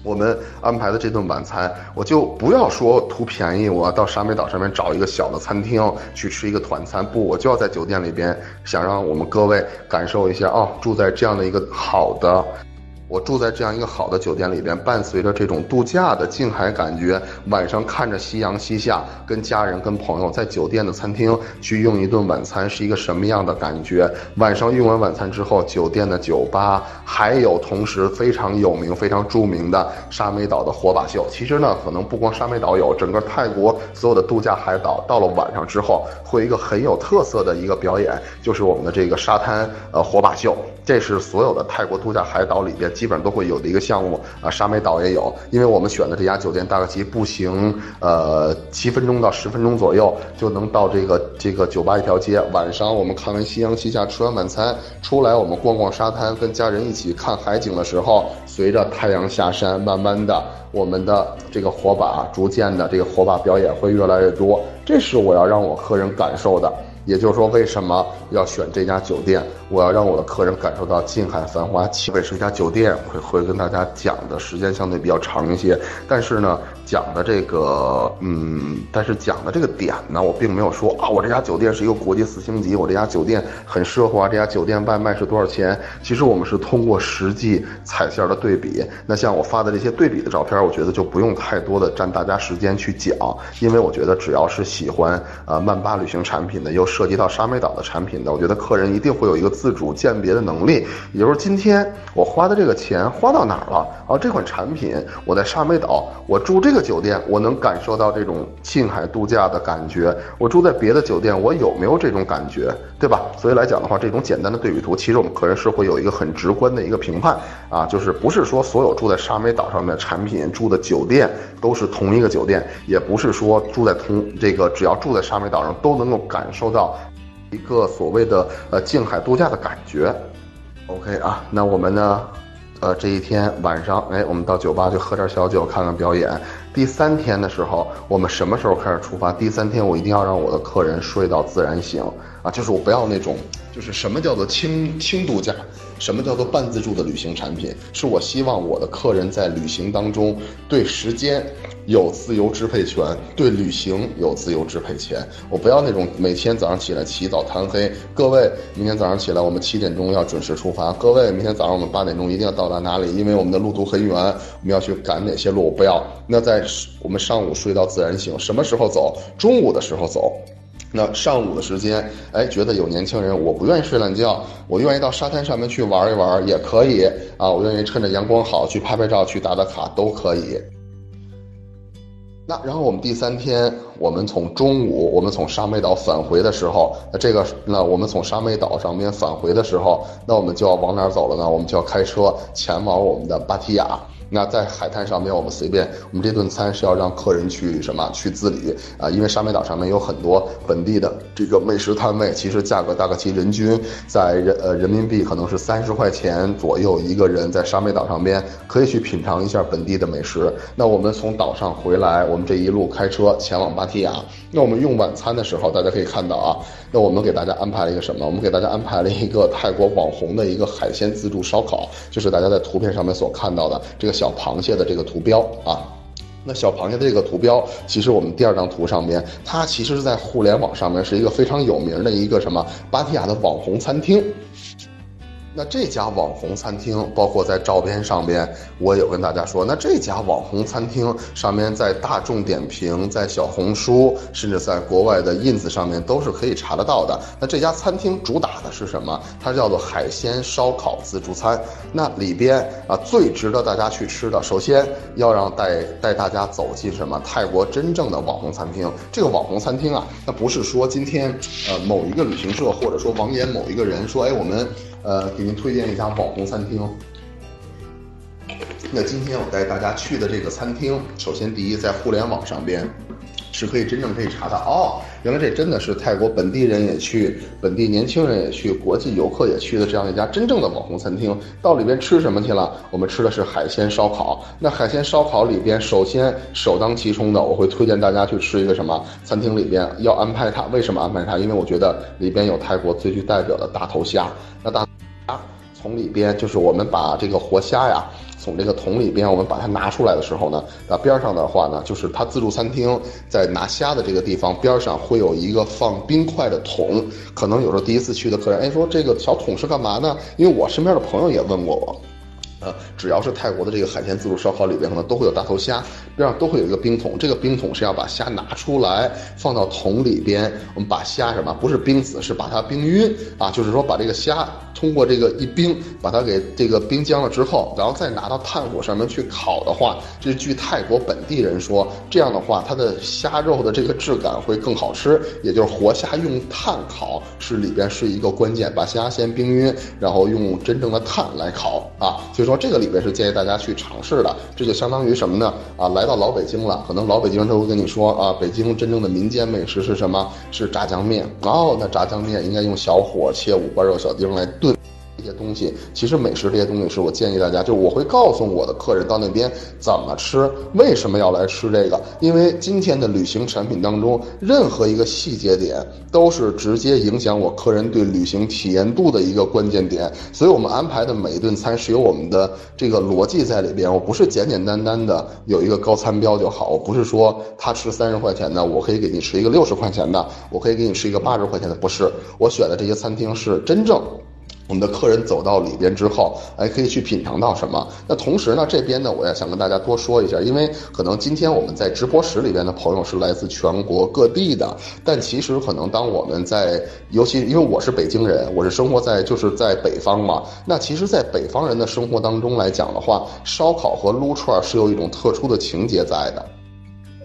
Speaker 1: 我们安排的这顿晚餐，我就不要说图便宜，我要到沙美岛上面找一个小的餐厅去吃一个团餐，不，我就要在酒店里边，想让我们各位感受一下哦，住在这样的一个好的。我住在这样一个好的酒店里边，伴随着这种度假的近海感觉，晚上看着夕阳西下，跟家人、跟朋友在酒店的餐厅去用一顿晚餐，是一个什么样的感觉？晚上用完晚餐之后，酒店的酒吧还有同时非常有名、非常著名的沙美岛的火把秀。其实呢，可能不光沙美岛有，整个泰国所有的度假海岛，到了晚上之后，会有一个很有特色的一个表演，就是我们的这个沙滩呃火把秀。这是所有的泰国度假海岛里边基本上都会有的一个项目啊，沙美岛也有，因为我们选的这家酒店大概其步行呃七分钟到十分钟左右就能到这个这个酒吧一条街。晚上我们看完夕阳西下，吃完晚餐出来，我们逛逛沙滩，跟家人一起看海景的时候，随着太阳下山，慢慢的我们的这个火把逐渐的这个火把表演会越来越多，这是我要让我客人感受的。也就是说，为什么要选这家酒店？我要让我的客人感受到近海繁华气味。是一家酒店，会会跟大家讲的时间相对比较长一些。但是呢，讲的这个，嗯，但是讲的这个点呢，我并没有说啊，我这家酒店是一个国际四星级，我这家酒店很奢华，这家酒店外卖是多少钱？其实我们是通过实际彩线的对比。那像我发的这些对比的照片，我觉得就不用太多的占大家时间去讲，因为我觉得只要是喜欢呃曼巴旅行产品的，又涉及到沙美岛的产品的，我觉得客人一定会有一个自主鉴别的能力。也就是今天我花的这个钱花到哪儿了？啊，这款产品我在沙美岛，我住这个酒店，我能感受到这种近海度假的感觉。我住在别的酒店，我有没有这种感觉？对吧？所以来讲的话，这种简单的对比图，其实我们客人是会有一个很直观的一个评判啊，就是不是说所有住在沙美岛上的产品住的酒店都是同一个酒店，也不是说住在同这个只要住在沙美岛上都能够感受到。一个所谓的呃近海度假的感觉，OK 啊，那我们呢，呃这一天晚上，哎，我们到酒吧去喝点小酒，看看表演。第三天的时候，我们什么时候开始出发？第三天我一定要让我的客人睡到自然醒啊，就是我不要那种，就是什么叫做轻轻度假。什么叫做半自助的旅行产品？是我希望我的客人在旅行当中对时间有自由支配权，对旅行有自由支配权。我不要那种每天早上起来起早贪黑。各位，明天早上起来我们七点钟要准时出发。各位，明天早上我们八点钟一定要到达哪里？因为我们的路途很远，我们要去赶哪些路？我不要。那在我们上午睡到自然醒，什么时候走？中午的时候走。那上午的时间，哎，觉得有年轻人，我不愿意睡懒觉，我愿意到沙滩上面去玩一玩，也可以啊。我愿意趁着阳光好去拍拍照，去打打卡，都可以。那然后我们第三天，我们从中午，我们从沙美岛返回的时候，那这个，那我们从沙美岛上面返回的时候，那我们就要往哪走了呢？我们就要开车前往我们的芭提雅。那在海滩上面，我们随便，我们这顿餐是要让客人去什么？去自理啊，因为沙美岛上面有很多本地的这个美食摊位，其实价格大概其人均在人呃人民币可能是三十块钱左右一个人，在沙美岛上边可以去品尝一下本地的美食。那我们从岛上回来，我们这一路开车前往芭提雅。那我们用晚餐的时候，大家可以看到啊，那我们给大家安排了一个什么？我们给大家安排了一个泰国网红的一个海鲜自助烧烤，就是大家在图片上面所看到的这个。小螃蟹的这个图标啊，那小螃蟹的这个图标，其实我们第二张图上面，它其实是在互联网上面是一个非常有名的一个什么芭提雅的网红餐厅。那这家网红餐厅，包括在照片上边，我有跟大家说，那这家网红餐厅上面，在大众点评、在小红书，甚至在国外的 ins 上面都是可以查得到的。那这家餐厅主打的是什么？它叫做海鲜烧烤自助餐。那里边啊，最值得大家去吃的，首先要让带带大家走进什么？泰国真正的网红餐厅。这个网红餐厅啊，那不是说今天呃某一个旅行社或者说网眼某一个人说，哎，我们。呃，给您推荐一家网红餐厅。那今天我带大家去的这个餐厅，首先第一，在互联网上边是可以真正可以查到哦，原来这真的是泰国本地人也去，本地年轻人也去，国际游客也去的这样一家真正的网红餐厅。到里边吃什么去了？我们吃的是海鲜烧烤。那海鲜烧烤里边，首先首当其冲的，我会推荐大家去吃一个什么？餐厅里边要安排它，为什么安排它？因为我觉得里边有泰国最具代表的大头虾。那大虾从里边就是我们把这个活虾呀，从这个桶里边我们把它拿出来的时候呢，那边上的话呢，就是它自助餐厅在拿虾的这个地方边上会有一个放冰块的桶。可能有时候第一次去的客人，哎，说这个小桶是干嘛呢？因为我身边的朋友也问过我。呃，只要是泰国的这个海鲜自助烧烤里边，可能都会有大头虾，边上都会有一个冰桶。这个冰桶是要把虾拿出来，放到桶里边。我们把虾什么？不是冰死，是把它冰晕啊。就是说，把这个虾通过这个一冰，把它给这个冰僵了之后，然后再拿到炭火上面去烤的话，这据泰国本地人说，这样的话，它的虾肉的这个质感会更好吃。也就是活虾用炭烤是里边是一个关键，把虾先冰晕，然后用真正的炭来烤啊。所以说这个里边是建议大家去尝试的，这就相当于什么呢？啊，来到老北京了，可能老北京人都会跟你说啊，北京真正的民间美食是什么？是炸酱面。哦，那炸酱面应该用小火切五花肉、小丁来炖。这些东西其实美食这些东西是我建议大家，就我会告诉我的客人到那边怎么吃，为什么要来吃这个？因为今天的旅行产品当中，任何一个细节点都是直接影响我客人对旅行体验度的一个关键点。所以我们安排的每一顿餐是有我们的这个逻辑在里边。我不是简简单单的有一个高餐标就好，我不是说他吃三十块钱的，我可以给你吃一个六十块钱的，我可以给你吃一个八十块钱的，不是。我选的这些餐厅是真正。我们的客人走到里边之后，哎，可以去品尝到什么？那同时呢，这边呢，我也想跟大家多说一下，因为可能今天我们在直播室里边的朋友是来自全国各地的，但其实可能当我们在，尤其因为我是北京人，我是生活在就是在北方嘛，那其实，在北方人的生活当中来讲的话，烧烤和撸串是有一种特殊的情节在的。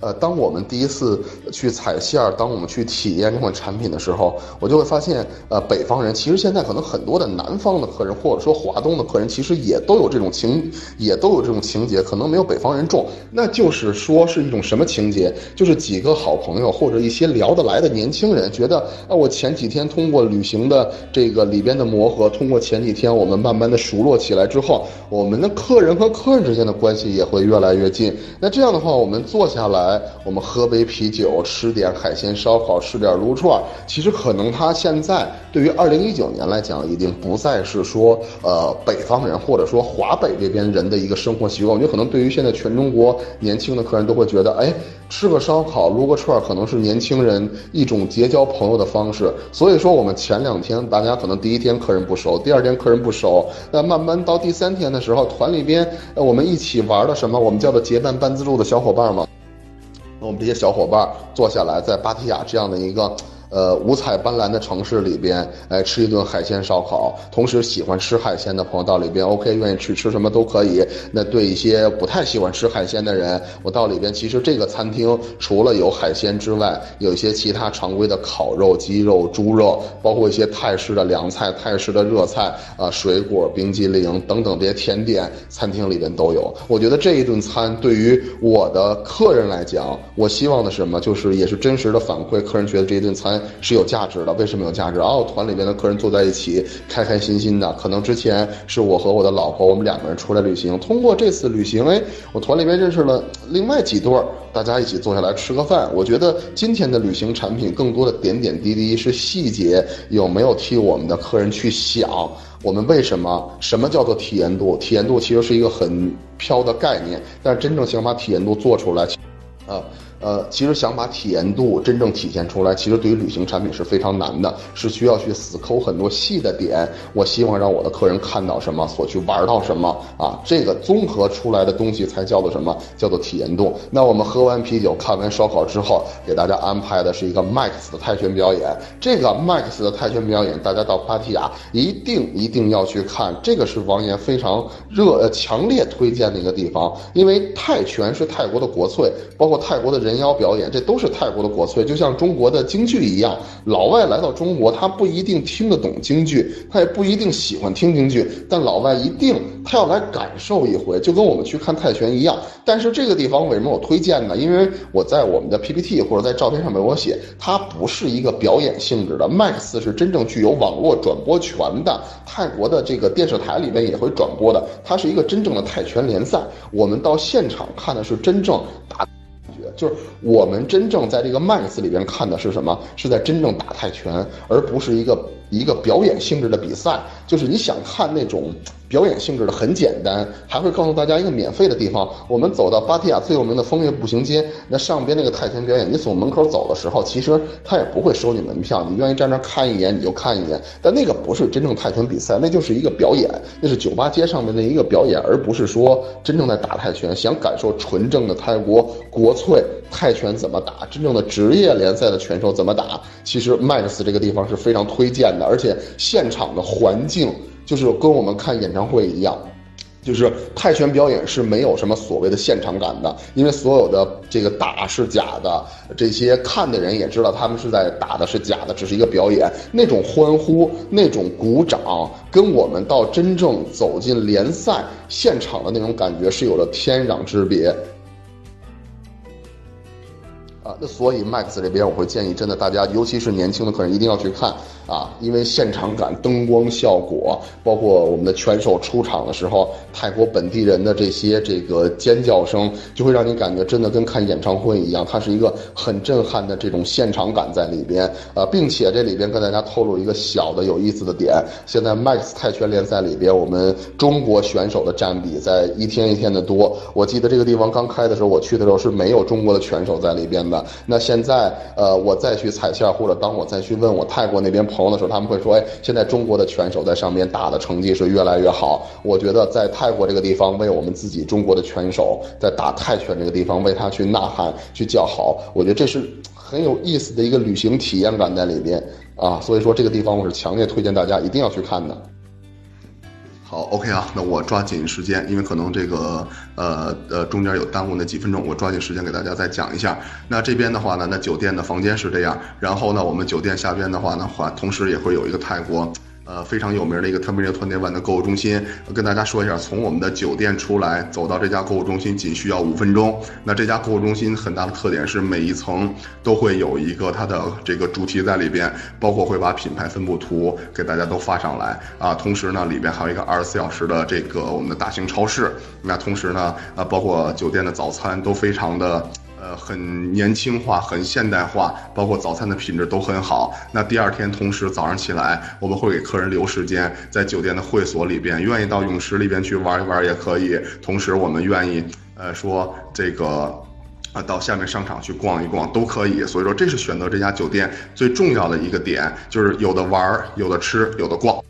Speaker 1: 呃，当我们第一次去踩线儿，当我们去体验这款产品的时候，我就会发现，呃，北方人其实现在可能很多的南方的客人，或者说华东的客人，其实也都有这种情，也都有这种情节，可能没有北方人重。那就是说是一种什么情节？就是几个好朋友或者一些聊得来的年轻人，觉得啊，我前几天通过旅行的这个里边的磨合，通过前几天我们慢慢的熟络起来之后，我们的客人和客人之间的关系也会越来越近。那这样的话，我们坐下来。我们喝杯啤酒，吃点海鲜烧烤，吃点撸串。其实可能他现在对于二零一九年来讲，已经不再是说呃北方人或者说华北这边人的一个生活习惯。我觉得可能对于现在全中国年轻的客人都会觉得，哎，吃个烧烤，撸个串，可能是年轻人一种结交朋友的方式。所以说，我们前两天大家可能第一天客人不熟，第二天客人不熟，那慢慢到第三天的时候，团里边我们一起玩的什么，我们叫做结伴半自助的小伙伴嘛。我们这些小伙伴坐下来，在芭提雅这样的一个。呃，五彩斑斓的城市里边，哎，吃一顿海鲜烧烤。同时，喜欢吃海鲜的朋友到里边，OK，愿意去吃什么都可以。那对一些不太喜欢吃海鲜的人，我到里边，其实这个餐厅除了有海鲜之外，有一些其他常规的烤肉、鸡肉、猪肉，包括一些泰式的凉菜、泰式的热菜啊，水果、冰激凌等等这些甜点，餐厅里边都有。我觉得这一顿餐对于我的客人来讲，我希望的是什么？就是也是真实的反馈，客人觉得这一顿餐。是有价值的，为什么有价值？哦，团里面的客人坐在一起，开开心心的。可能之前是我和我的老婆，我们两个人出来旅行。通过这次旅行，哎，我团里面认识了另外几对儿，大家一起坐下来吃个饭。我觉得今天的旅行产品更多的点点滴滴是细节，有没有替我们的客人去想？我们为什么？什么叫做体验度？体验度其实是一个很飘的概念，但是真正想把体验度做出来，啊。呃其实想把体验度真正体现出来，其实对于旅行产品是非常难的，是需要去死抠很多细的点。我希望让我的客人看到什么，所去玩到什么啊，这个综合出来的东西才叫做什么？叫做体验度。那我们喝完啤酒，看完烧烤之后，给大家安排的是一个 Max 的泰拳表演。这个 Max 的泰拳表演，大家到芭提雅一定一定要去看。这个是王岩非常热呃强烈推荐的一个地方，因为泰拳是泰国的国粹，包括泰国的人。人妖表演，这都是泰国的国粹，就像中国的京剧一样。老外来到中国，他不一定听得懂京剧，他也不一定喜欢听京剧，但老外一定他要来感受一回，就跟我们去看泰拳一样。但是这个地方为什么我推荐呢？因为我在我们的 PPT 或者在照片上面我写，它不是一个表演性质的，Max 是真正具有网络转播权的，泰国的这个电视台里面也会转播的，它是一个真正的泰拳联赛。我们到现场看的是真正打。就是我们真正在这个 Max 里边看的是什么？是在真正打泰拳，而不是一个一个表演性质的比赛，就是你想看那种表演性质的，很简单，还会告诉大家一个免费的地方。我们走到芭提雅最有名的枫叶步行街，那上边那个泰拳表演，你从门口走的时候，其实他也不会收你门票，你愿意站那看一眼你就看一眼。但那个不是真正泰拳比赛，那就是一个表演，那是酒吧街上面的一个表演，而不是说真正在打泰拳。想感受纯正的泰国国粹泰拳怎么打，真正的职业联赛的拳手怎么打，其实麦克斯这个地方是非常推荐的。而且现场的环境就是跟我们看演唱会一样，就是泰拳表演是没有什么所谓的现场感的，因为所有的这个打是假的，这些看的人也知道他们是在打的是假的，只是一个表演。那种欢呼、那种鼓掌，跟我们到真正走进联赛现场的那种感觉是有着天壤之别。啊，那所以 Max 这边我会建议，真的大家，尤其是年轻的客人，一定要去看啊，因为现场感、灯光效果，包括我们的拳手出场的时候，泰国本地人的这些这个尖叫声，就会让你感觉真的跟看演唱会一样，它是一个很震撼的这种现场感在里边。呃，并且这里边跟大家透露一个小的有意思的点，现在 Max 泰拳联赛里边，我们中国选手的占比在一天一天的多。我记得这个地方刚开的时候，我去的时候是没有中国的拳手在里边的。那现在，呃，我再去踩线，或者当我再去问我泰国那边朋友的时候，他们会说，哎，现在中国的拳手在上面打的成绩是越来越好。我觉得在泰国这个地方，为我们自己中国的拳手在打泰拳这个地方为他去呐喊、去叫好，我觉得这是很有意思的一个旅行体验感在里边啊。所以说，这个地方我是强烈推荐大家一定要去看的。好，OK 啊，那我抓紧时间，因为可能这个呃呃中间有耽误那几分钟，我抓紧时间给大家再讲一下。那这边的话呢，那酒店的房间是这样，然后呢，我们酒店下边的话呢，话同时也会有一个泰国。呃，非常有名的一个 Terminal Twenty One 的购物中心，跟大家说一下，从我们的酒店出来，走到这家购物中心仅需要五分钟。那这家购物中心很大的特点是，每一层都会有一个它的这个主题在里边，包括会把品牌分布图给大家都发上来啊。同时呢，里边还有一个二十四小时的这个我们的大型超市。那同时呢，啊，包括酒店的早餐都非常的。呃，很年轻化，很现代化，包括早餐的品质都很好。那第二天，同时早上起来，我们会给客人留时间，在酒店的会所里边，愿意到泳池里边去玩一玩也可以。同时，我们愿意，呃，说这个，啊，到下面商场去逛一逛都可以。所以说，这是选择这家酒店最重要的一个点，就是有的玩，有的吃，有的逛。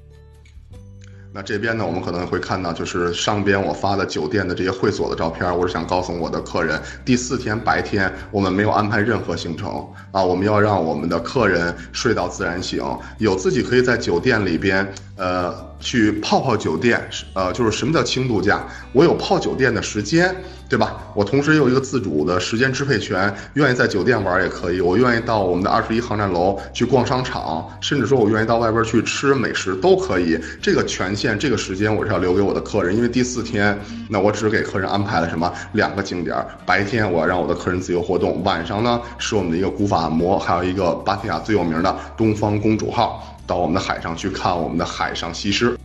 Speaker 1: 那这边呢，我们可能会看到，就是上边我发的酒店的这些会所的照片。我是想告诉我的客人，第四天白天我们没有安排任何行程啊，我们要让我们的客人睡到自然醒，有自己可以在酒店里边。呃，去泡泡酒店，呃，就是什么叫轻度假？我有泡酒店的时间，对吧？我同时有一个自主的时间支配权，愿意在酒店玩也可以，我愿意到我们的二十一航站楼去逛商场，甚至说我愿意到外边去吃美食都可以。这个权限，这个时间我是要留给我的客人，因为第四天，那我只给客人安排了什么两个景点，白天我要让我的客人自由活动，晚上呢是我们的一个古法按摩，还有一个芭提雅最有名的东方公主号。到我们的海上去看我们的海上西施。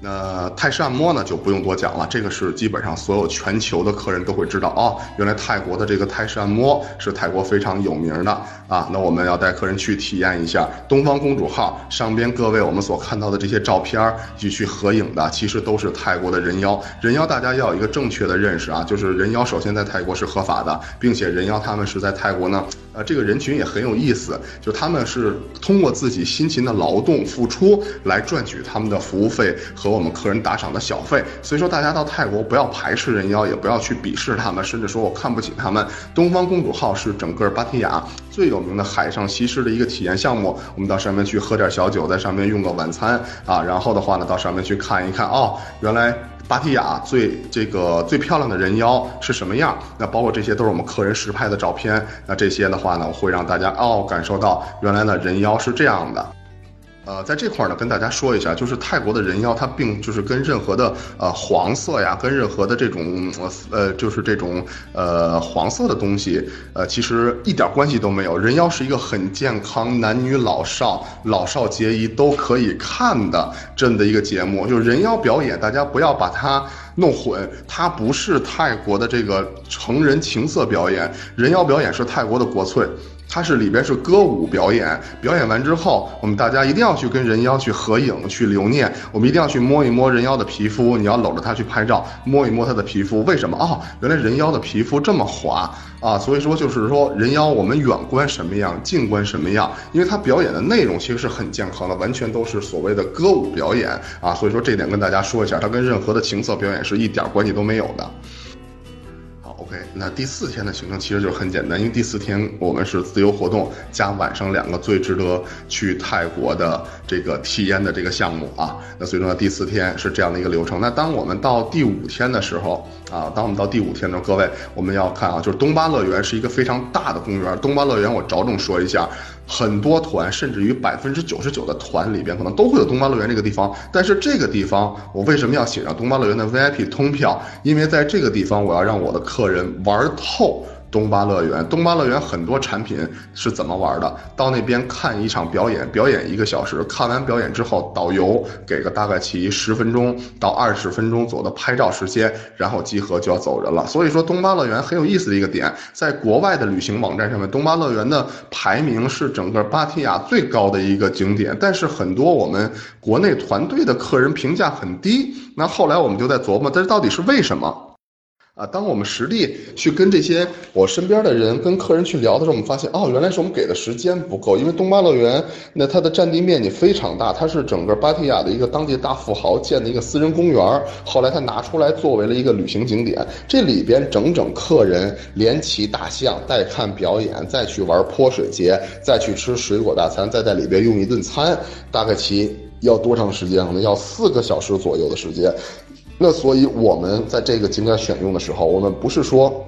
Speaker 1: 那泰式按摩呢，就不用多讲了，这个是基本上所有全球的客人都会知道哦。原来泰国的这个泰式按摩是泰国非常有名的啊。那我们要带客人去体验一下东方公主号上边各位我们所看到的这些照片去去合影的，其实都是泰国的人妖。人妖大家要有一个正确的认识啊，就是人妖首先在泰国是合法的，并且人妖他们是在泰国呢，呃，这个人群也很有意思，就他们是通过自己辛勤的劳动付出来赚取他们的服务费和。我们客人打赏的小费，所以说大家到泰国不要排斥人妖，也不要去鄙视他们，甚至说我看不起他们。东方公主号是整个芭提雅最有名的海上西施的一个体验项目，我们到上面去喝点小酒，在上面用个晚餐啊，然后的话呢，到上面去看一看哦，原来芭提雅最这个最漂亮的人妖是什么样？那包括这些都是我们客人实拍的照片，那这些的话呢，会让大家哦感受到原来的人妖是这样的。呃，在这块儿呢，跟大家说一下，就是泰国的人妖，它并就是跟任何的呃黄色呀，跟任何的这种呃，就是这种呃黄色的东西，呃，其实一点关系都没有。人妖是一个很健康，男女老少、老少皆宜都可以看的这么的一个节目。就是人妖表演，大家不要把它弄混，它不是泰国的这个成人情色表演，人妖表演是泰国的国粹。它是里边是歌舞表演，表演完之后，我们大家一定要去跟人妖去合影去留念，我们一定要去摸一摸人妖的皮肤，你要搂着它去拍照，摸一摸它的皮肤，为什么哦，原来人妖的皮肤这么滑啊，所以说就是说人妖我们远观什么样，近观什么样，因为它表演的内容其实是很健康的，完全都是所谓的歌舞表演啊，所以说这点跟大家说一下，它跟任何的情色表演是一点关系都没有的。OK，那第四天的行程其实就很简单，因为第四天我们是自由活动加晚上两个最值得去泰国的这个体验的这个项目啊。那所以说，第四天是这样的一个流程。那当我们到第五天的时候啊，当我们到第五天的时候，各位我们要看啊，就是东巴乐园是一个非常大的公园。东巴乐园我着重说一下。很多团，甚至于百分之九十九的团里边，可能都会有东方乐园这个地方。但是这个地方，我为什么要写上东方乐园的 VIP 通票？因为在这个地方，我要让我的客人玩透。东巴乐园，东巴乐园很多产品是怎么玩的？到那边看一场表演，表演一个小时，看完表演之后，导游给个大概其十分钟到二十分钟左右的拍照时间，然后集合就要走人了。所以说，东巴乐园很有意思的一个点，在国外的旅行网站上面，东巴乐园的排名是整个芭提雅最高的一个景点，但是很多我们国内团队的客人评价很低。那后来我们就在琢磨，这到底是为什么？啊，当我们实地去跟这些我身边的人、跟客人去聊的时候，我们发现，哦，原来是我们给的时间不够。因为东巴乐园，那它的占地面积非常大，它是整个芭提雅的一个当地大富豪建的一个私人公园。后来他拿出来作为了一个旅行景点，这里边整整客人连骑大象、带看表演、再去玩泼水节、再去吃水果大餐、再在里边用一顿餐，大概其要多长时间？可能要四个小时左右的时间。那所以，我们在这个景点选用的时候，我们不是说，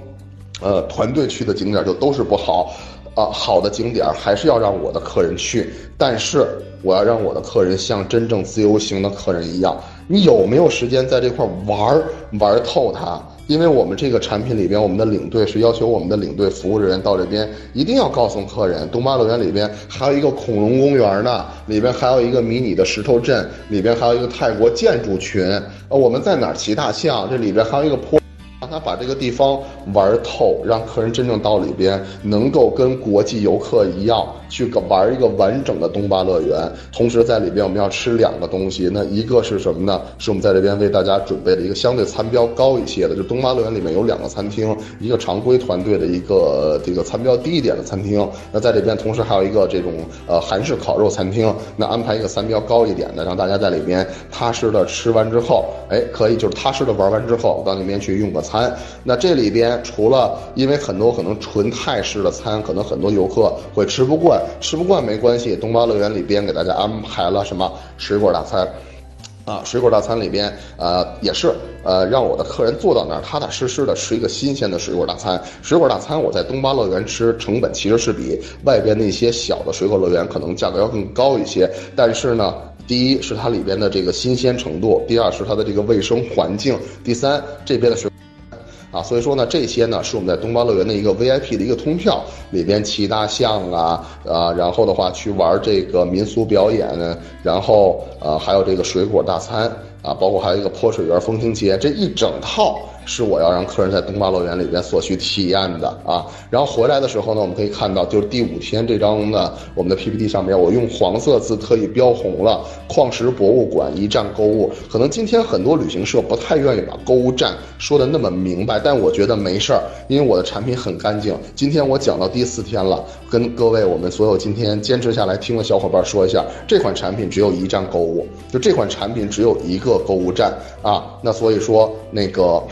Speaker 1: 呃，团队去的景点就都是不好，啊，好的景点还是要让我的客人去，但是我要让我的客人像真正自由行的客人一样，你有没有时间在这块玩玩透它？因为我们这个产品里边，我们的领队是要求我们的领队服务人员到这边一定要告诉客人，东巴乐园里边还有一个恐龙公园呢，里边还有一个迷你的石头镇，里边还有一个泰国建筑群，呃，我们在哪儿骑大象？这里边还有一个坡。让他把这个地方玩透，让客人真正到里边能够跟国际游客一样去个玩一个完整的东巴乐园。同时在里边我们要吃两个东西，那一个是什么呢？是我们在这边为大家准备的一个相对餐标高一些的，就东巴乐园里面有两个餐厅，一个常规团队的一个这个餐标低一点的餐厅。那在这边同时还有一个这种呃韩式烤肉餐厅，那安排一个餐标高一点的，让大家在里边踏实的吃完之后，哎，可以就是踏实的玩完之后到那边去用个。餐，那这里边除了因为很多可能纯泰式的餐，可能很多游客会吃不惯，吃不惯没关系。东巴乐园里边给大家安排了什么水果大餐，啊，水果大餐里边呃也是呃让我的客人坐到那儿踏踏实实的吃一个新鲜的水果大餐。水果大餐我在东巴乐园吃成本其实是比外边那些小的水果乐园可能价格要更高一些，但是呢。第一是它里边的这个新鲜程度，第二是它的这个卫生环境，第三这边的水。啊，所以说呢，这些呢是我们在东方乐园的一个 VIP 的一个通票，里边骑大象啊，啊，然后的话去玩这个民俗表演，然后呃还有这个水果大餐啊，包括还有一个泼水园风情街，这一整套。是我要让客人在东巴乐园里边所去体验的啊，然后回来的时候呢，我们可以看到，就是第五天这张呢，我们的 PPT 上面我用黄色字特意标红了“矿石博物馆一站购物”。可能今天很多旅行社不太愿意把购物站说的那么明白，但我觉得没事儿，因为我的产品很干净。今天我讲到第四天了，跟各位我们所有今天坚持下来听的小伙伴说一下，这款产品只有一站购物，就这款产品只有一个购物站啊。那所以说那个。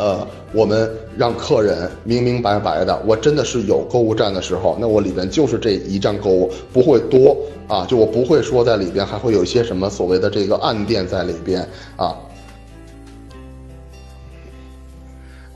Speaker 1: 呃，我们让客人明明白白的，我真的是有购物站的时候，那我里边就是这一站购物，不会多啊，就我不会说在里边还会有一些什么所谓的这个暗店在里边啊。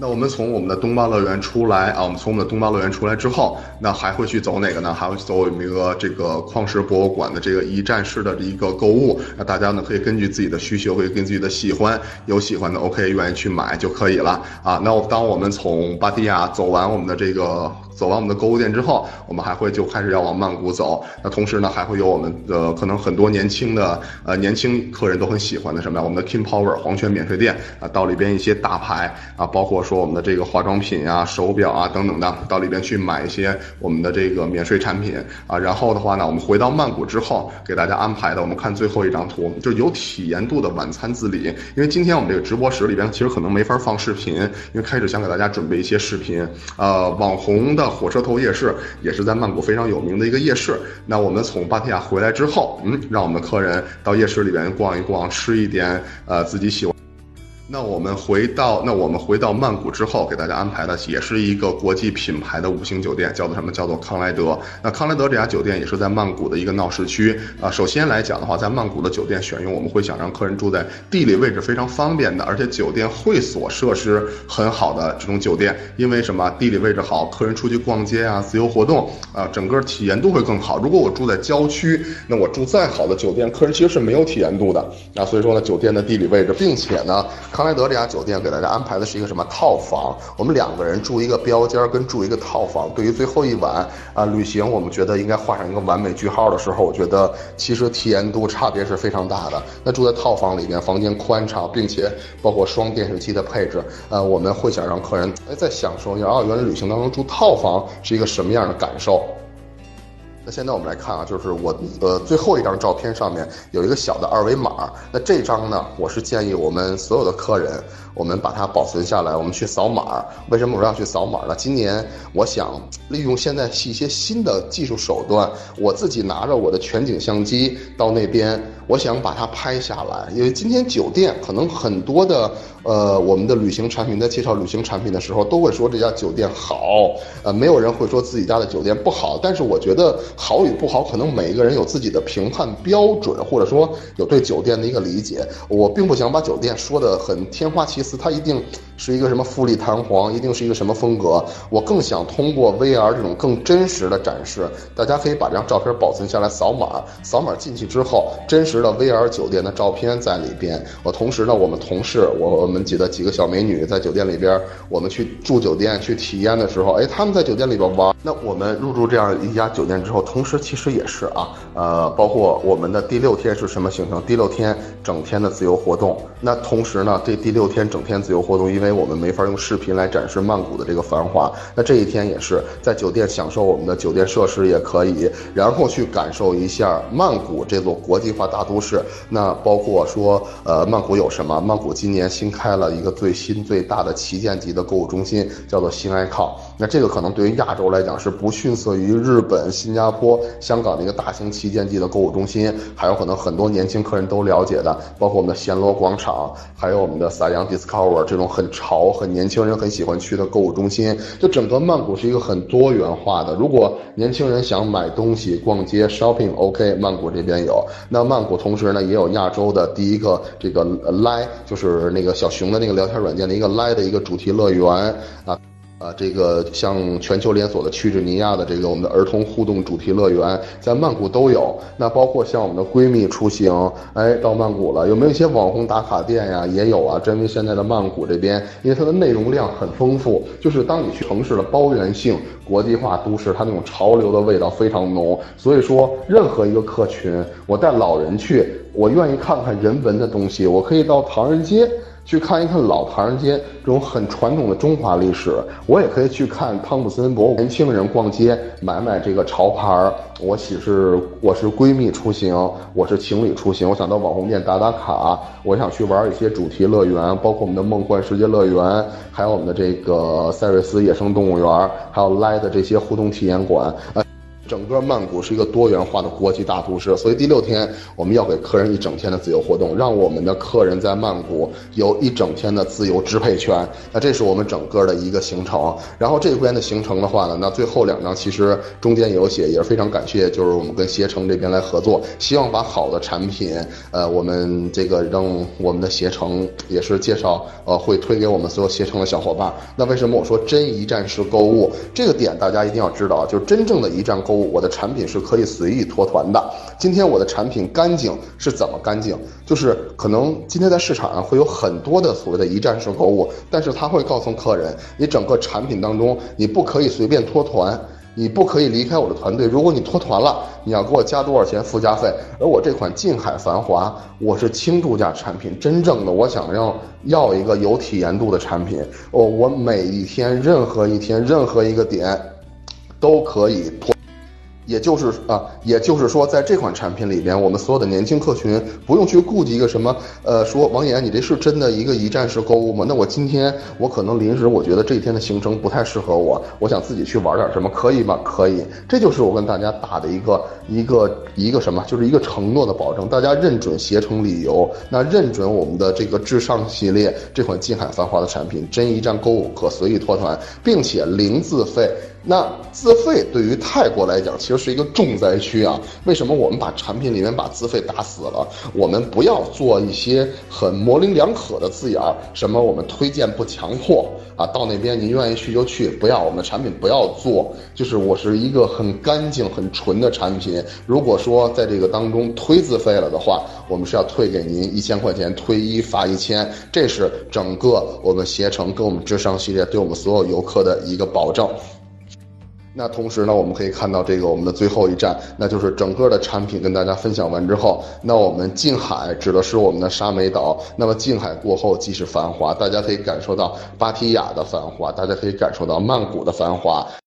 Speaker 1: 那我们从我们的东巴乐园出来啊，我们从我们的东巴乐园出来之后，那还会去走哪个呢？还会走我们一个这个矿石博物馆的这个一站式的一个购物。那大家呢可以根据自己的需求，可以根据自己的喜欢，有喜欢的 OK，愿意去买就可以了啊。那当我们从芭提雅走完我们的这个走完我们的购物店之后，我们还会就开始要往曼谷走。那同时呢，还会有我们的可能很多年轻的呃年轻客人都很喜欢的什么呀？我们的 King Power 黄泉免税店啊，到里边一些大牌啊，包括说我们的这个化妆品啊、手表啊等等的，到里边去买一些我们的这个免税产品啊。然后的话呢，我们回到曼谷之后，给大家安排的，我们看最后一张图，就有体验度的晚餐自理。因为今天我们这个直播室里边其实可能没法放视频，因为开始想给大家准备一些视频。呃，网红的火车头夜市也是在曼谷非常有名的一个夜市。那我们从芭提雅回来之后，嗯，让我们客人到夜市里边逛一逛，吃一点呃自己喜欢。那我们回到那我们回到曼谷之后，给大家安排的也是一个国际品牌的五星酒店，叫做什么？叫做康莱德。那康莱德这家酒店也是在曼谷的一个闹市区啊。首先来讲的话，在曼谷的酒店选用，我们会想让客人住在地理位置非常方便的，而且酒店会所设施很好的这种酒店。因为什么？地理位置好，客人出去逛街啊、自由活动啊，整个体验度会更好。如果我住在郊区，那我住再好的酒店，客人其实是没有体验度的那。所以说呢，酒店的地理位置，并且呢。康莱德这家酒店给大家安排的是一个什么套房？我们两个人住一个标间，跟住一个套房。对于最后一晚啊旅行，我们觉得应该画上一个完美句号的时候，我觉得其实体验度差别是非常大的。那住在套房里面，房间宽敞，并且包括双电视机的配置，呃，我们会想让客人哎再享受一下啊，原来旅行当中住套房是一个什么样的感受？那现在我们来看啊，就是我呃最后一张照片上面有一个小的二维码。那这张呢，我是建议我们所有的客人，我们把它保存下来，我们去扫码。为什么我要去扫码呢？今年我想利用现在一些新的技术手段，我自己拿着我的全景相机到那边，我想把它拍下来。因为今天酒店可能很多的呃我们的旅行产品在介绍旅行产品的时候，都会说这家酒店好，呃没有人会说自己家的酒店不好。但是我觉得。好与不好，可能每一个人有自己的评判标准，或者说有对酒店的一个理解。我并不想把酒店说的很天花其词，它一定是一个什么富丽堂皇，一定是一个什么风格。我更想通过 VR 这种更真实的展示，大家可以把这张照片保存下来，扫码，扫码进去之后，真实的 VR 酒店的照片在里边。我同时呢，我们同事，我我们几个几个小美女在酒店里边，我们去住酒店去体验的时候，哎，他们在酒店里边玩。那我们入住这样一家酒店之后。同时，其实也是啊，呃，包括我们的第六天是什么行程？第六天整天的自由活动。那同时呢，这第六天整天自由活动，因为因为我们没法用视频来展示曼谷的这个繁华。那这一天也是在酒店享受我们的酒店设施也可以，然后去感受一下曼谷这座国际化大都市。那包括说，呃，曼谷有什么？曼谷今年新开了一个最新最大的旗舰级的购物中心，叫做新爱靠。那这个可能对于亚洲来讲是不逊色于日本、新加坡、香港的一个大型旗舰级的购物中心，还有可能很多年轻客人都了解的，包括我们的暹罗广场，还有我们的萨扬 Discover 这种很潮、很年轻人很喜欢去的购物中心。就整个曼谷是一个很多元化的。如果年轻人想买东西、逛街、shopping，OK，曼谷这边有。那曼谷同时呢，也有亚洲的第一个这个 Lie，就是那个小熊的那个聊天软件的一个 Lie 的一个主题乐园啊。啊，这个像全球连锁的屈指尼亚的这个我们的儿童互动主题乐园，在曼谷都有。那包括像我们的闺蜜出行，哎，到曼谷了，有没有一些网红打卡店呀？也有啊。因为现在的曼谷这边，因为它的内容量很丰富，就是当你去城市的包圆性国际化都市，它那种潮流的味道非常浓。所以说，任何一个客群，我带老人去，我愿意看看人文的东西，我可以到唐人街。去看一看老唐人街这种很传统的中华历史，我也可以去看汤普森博物。年轻人逛街买买这个潮牌儿，我喜是我是闺蜜出行，我是情侣出行，我想到网红店打打卡，我想去玩一些主题乐园，包括我们的梦幻世界乐园，还有我们的这个赛瑞斯野生动物园，还有来的这些互动体验馆啊。整个曼谷是一个多元化的国际大都市，所以第六天我们要给客人一整天的自由活动，让我们的客人在曼谷有一整天的自由支配权。那这是我们整个的一个行程。然后这边的行程的话呢，那最后两张其实中间也有写，也是非常感谢，就是我们跟携程这边来合作，希望把好的产品，呃，我们这个让我们的携程也是介绍，呃，会推给我们所有携程的小伙伴。那为什么我说真一站式购物这个点大家一定要知道，就是真正的一站购。我的产品是可以随意脱团的。今天我的产品干净是怎么干净？就是可能今天在市场上会有很多的所谓的一站式购物，但是他会告诉客人，你整个产品当中你不可以随便脱团。你不可以离开我的团队。如果你脱团了，你要给我加多少钱附加费？而我这款静海繁华，我是轻度假产品，真正的我想要要一个有体验度的产品。哦，我每一天任何一天任何一个点，都可以脱。也就是啊，也就是说，在这款产品里边，我们所有的年轻客群不用去顾及一个什么，呃，说王岩，你这是真的一个一站式购物吗？那我今天我可能临时我觉得这一天的行程不太适合我，我想自己去玩点什么，可以吗？可以，这就是我跟大家打的一个一个一个什么，就是一个承诺的保证，大家认准携程旅游，那认准我们的这个至上系列这款金海繁华的产品，真一站购物可随意脱团，并且零自费。那自费对于泰国来讲，其实是一个重灾区啊。为什么我们把产品里面把自费打死了？我们不要做一些很模棱两可的字眼儿，什么我们推荐不强迫啊，到那边您愿意去就去，不要我们的产品不要做。就是我是一个很干净、很纯的产品。如果说在这个当中推自费了的话，我们是要退给您一千块钱，退一罚一千，这是整个我们携程跟我们智商系列对我们所有游客的一个保证。那同时呢，我们可以看到这个我们的最后一站，那就是整个的产品跟大家分享完之后，那我们近海指的是我们的沙美岛。那么近海过后即是繁华，大家可以感受到芭提雅的繁华，大家可以感受到曼谷的繁华。